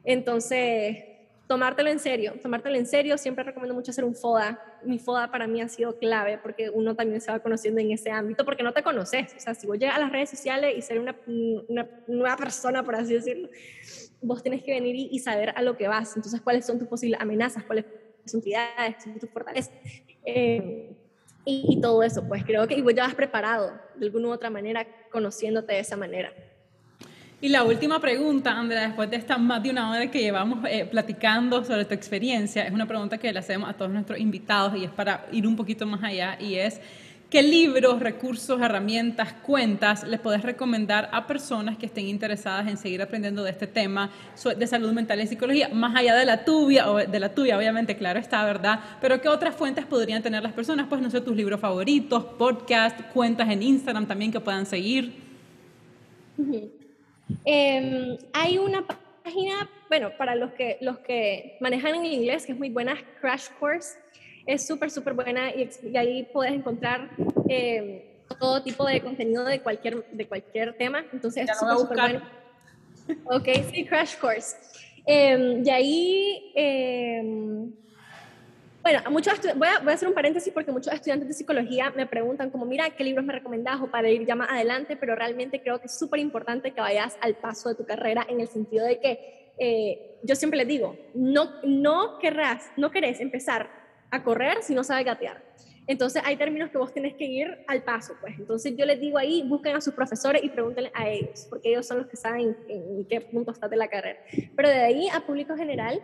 Entonces, tomártelo en serio, tomártelo en serio, siempre recomiendo mucho hacer un FODA. Mi FODA para mí ha sido clave porque uno también se va conociendo en ese ámbito porque no te conoces. O sea, si vos llegas a las redes sociales y ser una, una nueva persona, por así decirlo, vos tenés que venir y, saber a lo que vas. Entonces, cuáles son tus posibles amenazas, cuáles son tus son tus fortalezas. Eh, y, y, todo eso, pues creo que y vos ya vas preparado de alguna u otra manera, conociéndote de esa manera. Y la última pregunta, Andrea, después de esta más de una hora que llevamos eh, platicando sobre tu experiencia, es una pregunta que le hacemos a todos nuestros invitados y es para ir un poquito más allá y es, ¿qué libros, recursos, herramientas, cuentas les podés recomendar a personas que estén interesadas en seguir aprendiendo de este tema de salud mental y psicología, más allá de la tuya, o de la tuya, obviamente, claro está, ¿verdad? Pero ¿qué otras fuentes podrían tener las personas? Pues no sé, tus libros favoritos, podcast, cuentas en Instagram también que puedan seguir. Em, hay una página, bueno, para los que, los que manejan en inglés, que es muy buena, Crash Course. Es súper, súper buena y, ahí puedes encontrar em, todo tipo de contenido de cualquier, de cualquier tema. Entonces, es súper, súper bueno. Ok, sí, Crash Course. Eh, y ahí bueno, muchos voy a, voy a hacer un paréntesis porque muchos estudiantes de psicología me preguntan como, mira, ¿qué libros me recomendás o para ir ya más adelante? Pero realmente creo que es súper importante que vayas al paso de tu carrera en el sentido de que eh, yo siempre les digo, no, no querrás, no querés empezar a correr si no sabes gatear. Entonces hay términos que vos tenés que ir al paso, pues. Entonces yo les digo ahí, busquen a sus profesores y pregúntenle a ellos, porque ellos son los que saben en, en qué punto está de la carrera. Pero de ahí a público general,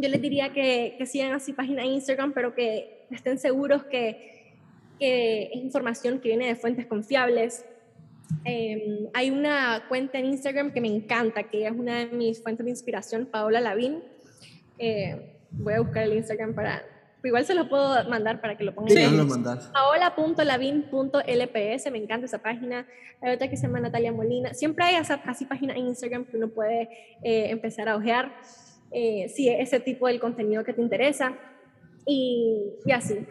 yo les diría que, que sigan así página de Instagram, pero que estén seguros que, que es información que viene de fuentes confiables. Em, hay una cuenta en Instagram que me encanta, que es una de mis fuentes de inspiración, Paola Lavín. Eh, voy a buscar el Instagram para... Igual se lo puedo mandar para que lo pongan. Sí, ahí. lo mandas. paola.lavin.lps, me encanta esa página. Hay otra que se llama Natalia Molina. Siempre hay así página en Instagram que uno puede eh, empezar a ojear eh, si es ese tipo del contenido que te interesa. Y, y así.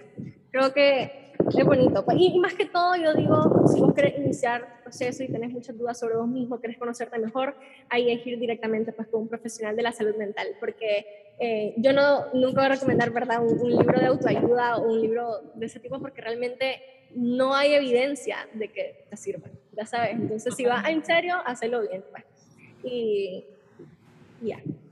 Creo que es bonito. pues. Y, y, más que todo, yo digo, si vos querés iniciar el proceso y tenés muchas dudas sobre vos mismo, querés conocerte mejor, ahí es ir directamente pues, con un profesional de la salud mental, porque eh, yo no, nunca voy a recomendar ¿verdad? Un, un, libro de autoayuda o un libro de ese tipo, porque realmente no hay evidencia de que te sirva, ya sabes. Entonces, si vas en serio, hazlo bien. Pues. Y ya. Yeah.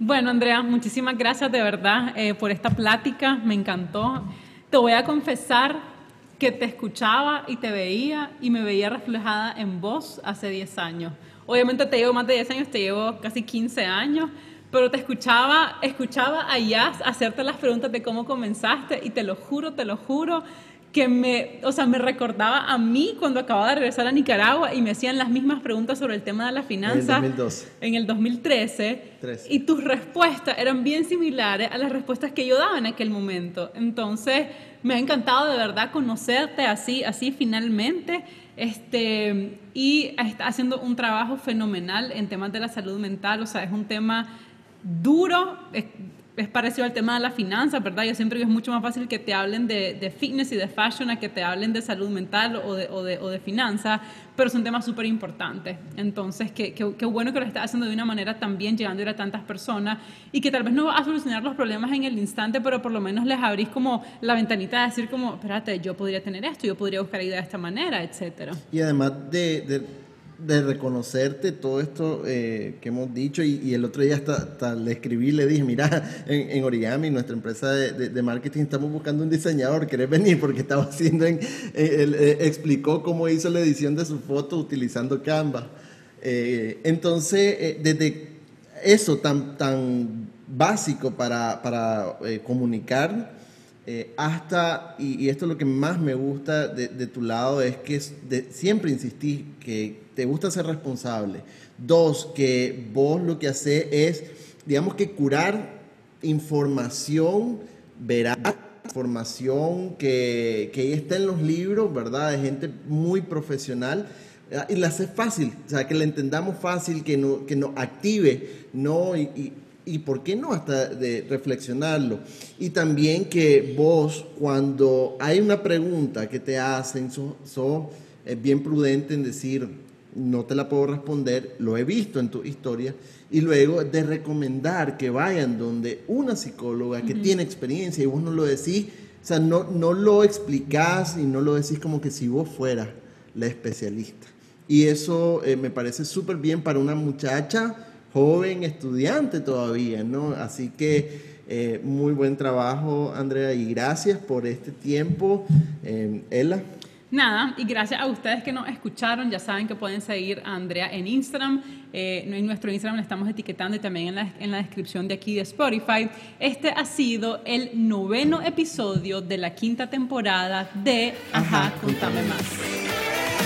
Bueno, Andrea, muchísimas gracias de verdad eh, por esta plática, me encantó. Te voy a confesar que te escuchaba y te veía y me veía reflejada en vos hace 10 años. Obviamente te llevo más de 10 años, te llevo casi 15 años, pero te escuchaba, escuchaba a Yas hacerte las preguntas de cómo comenzaste y te lo juro, te lo juro, que me, o sea, me recordaba a mí cuando acababa de regresar a Nicaragua y me hacían las mismas preguntas sobre el tema de la finanza. En el 2012. En el 2013. 13. Y tus respuestas eran bien similares a las respuestas que yo daba en aquel momento. Entonces, me ha encantado de verdad conocerte así, así finalmente. Este, y está haciendo un trabajo fenomenal en temas de la salud mental. O sea, es un tema duro. Es, es parecido al tema de la finanza, ¿verdad? Yo siempre digo es mucho más fácil que te hablen de, fitness y de fashion a que te hablen de salud mental o de, o de, o de finanza, pero son temas súper importantes. Entonces, qué, qué, qué, bueno que lo estás haciendo de una manera también llegando a ir a tantas personas y que tal vez no va a solucionar los problemas en el instante, pero por lo menos les abrís como la ventanita de decir como, espérate, yo podría tener esto, yo podría buscar ayuda de esta manera, etcétera. Y además de, de reconocerte todo esto eh, que hemos dicho y, el otro día hasta, le escribí le dije, mira, en, en Origami, nuestra empresa de, marketing, estamos buscando un diseñador, ¿querés venir? Porque estaba haciendo, en, eh, eh, explicó cómo hizo la edición de su foto utilizando Canva. Entonces, desde eso tan, tan básico para, para comunicar, hasta, y, esto es lo que más me gusta de, tu lado, es que siempre insistís que te gusta ser responsable. Dos, que vos lo que haces es, digamos que curar información veraz, información que, que está en los libros, ¿verdad? De gente muy profesional. Y la haces fácil, o sea, que la entendamos fácil, que, no, que nos active, ¿no? Y, y, y por qué no hasta de reflexionarlo. Y también que vos, cuando hay una pregunta que te hacen, sos so, eh, bien prudente en decir, no te la puedo responder, lo he visto en tu historia, y luego de recomendar que vayan donde una psicóloga que uh -huh. tiene experiencia y vos no lo decís, o sea, no, no lo explicás y no lo decís como que si vos fueras la especialista. Y eso eh, me parece súper bien para una muchacha joven estudiante todavía, ¿no? Así que eh, muy buen trabajo, Andrea, y gracias por este tiempo. Eh, Ella. Nada, y gracias a ustedes que nos escucharon, ya saben que pueden seguir a Andrea en Instagram, eh, en nuestro Instagram le estamos etiquetando y también en la, en la descripción de aquí de Spotify. Este ha sido el noveno episodio de la quinta temporada de Ajá, Ajá contame más.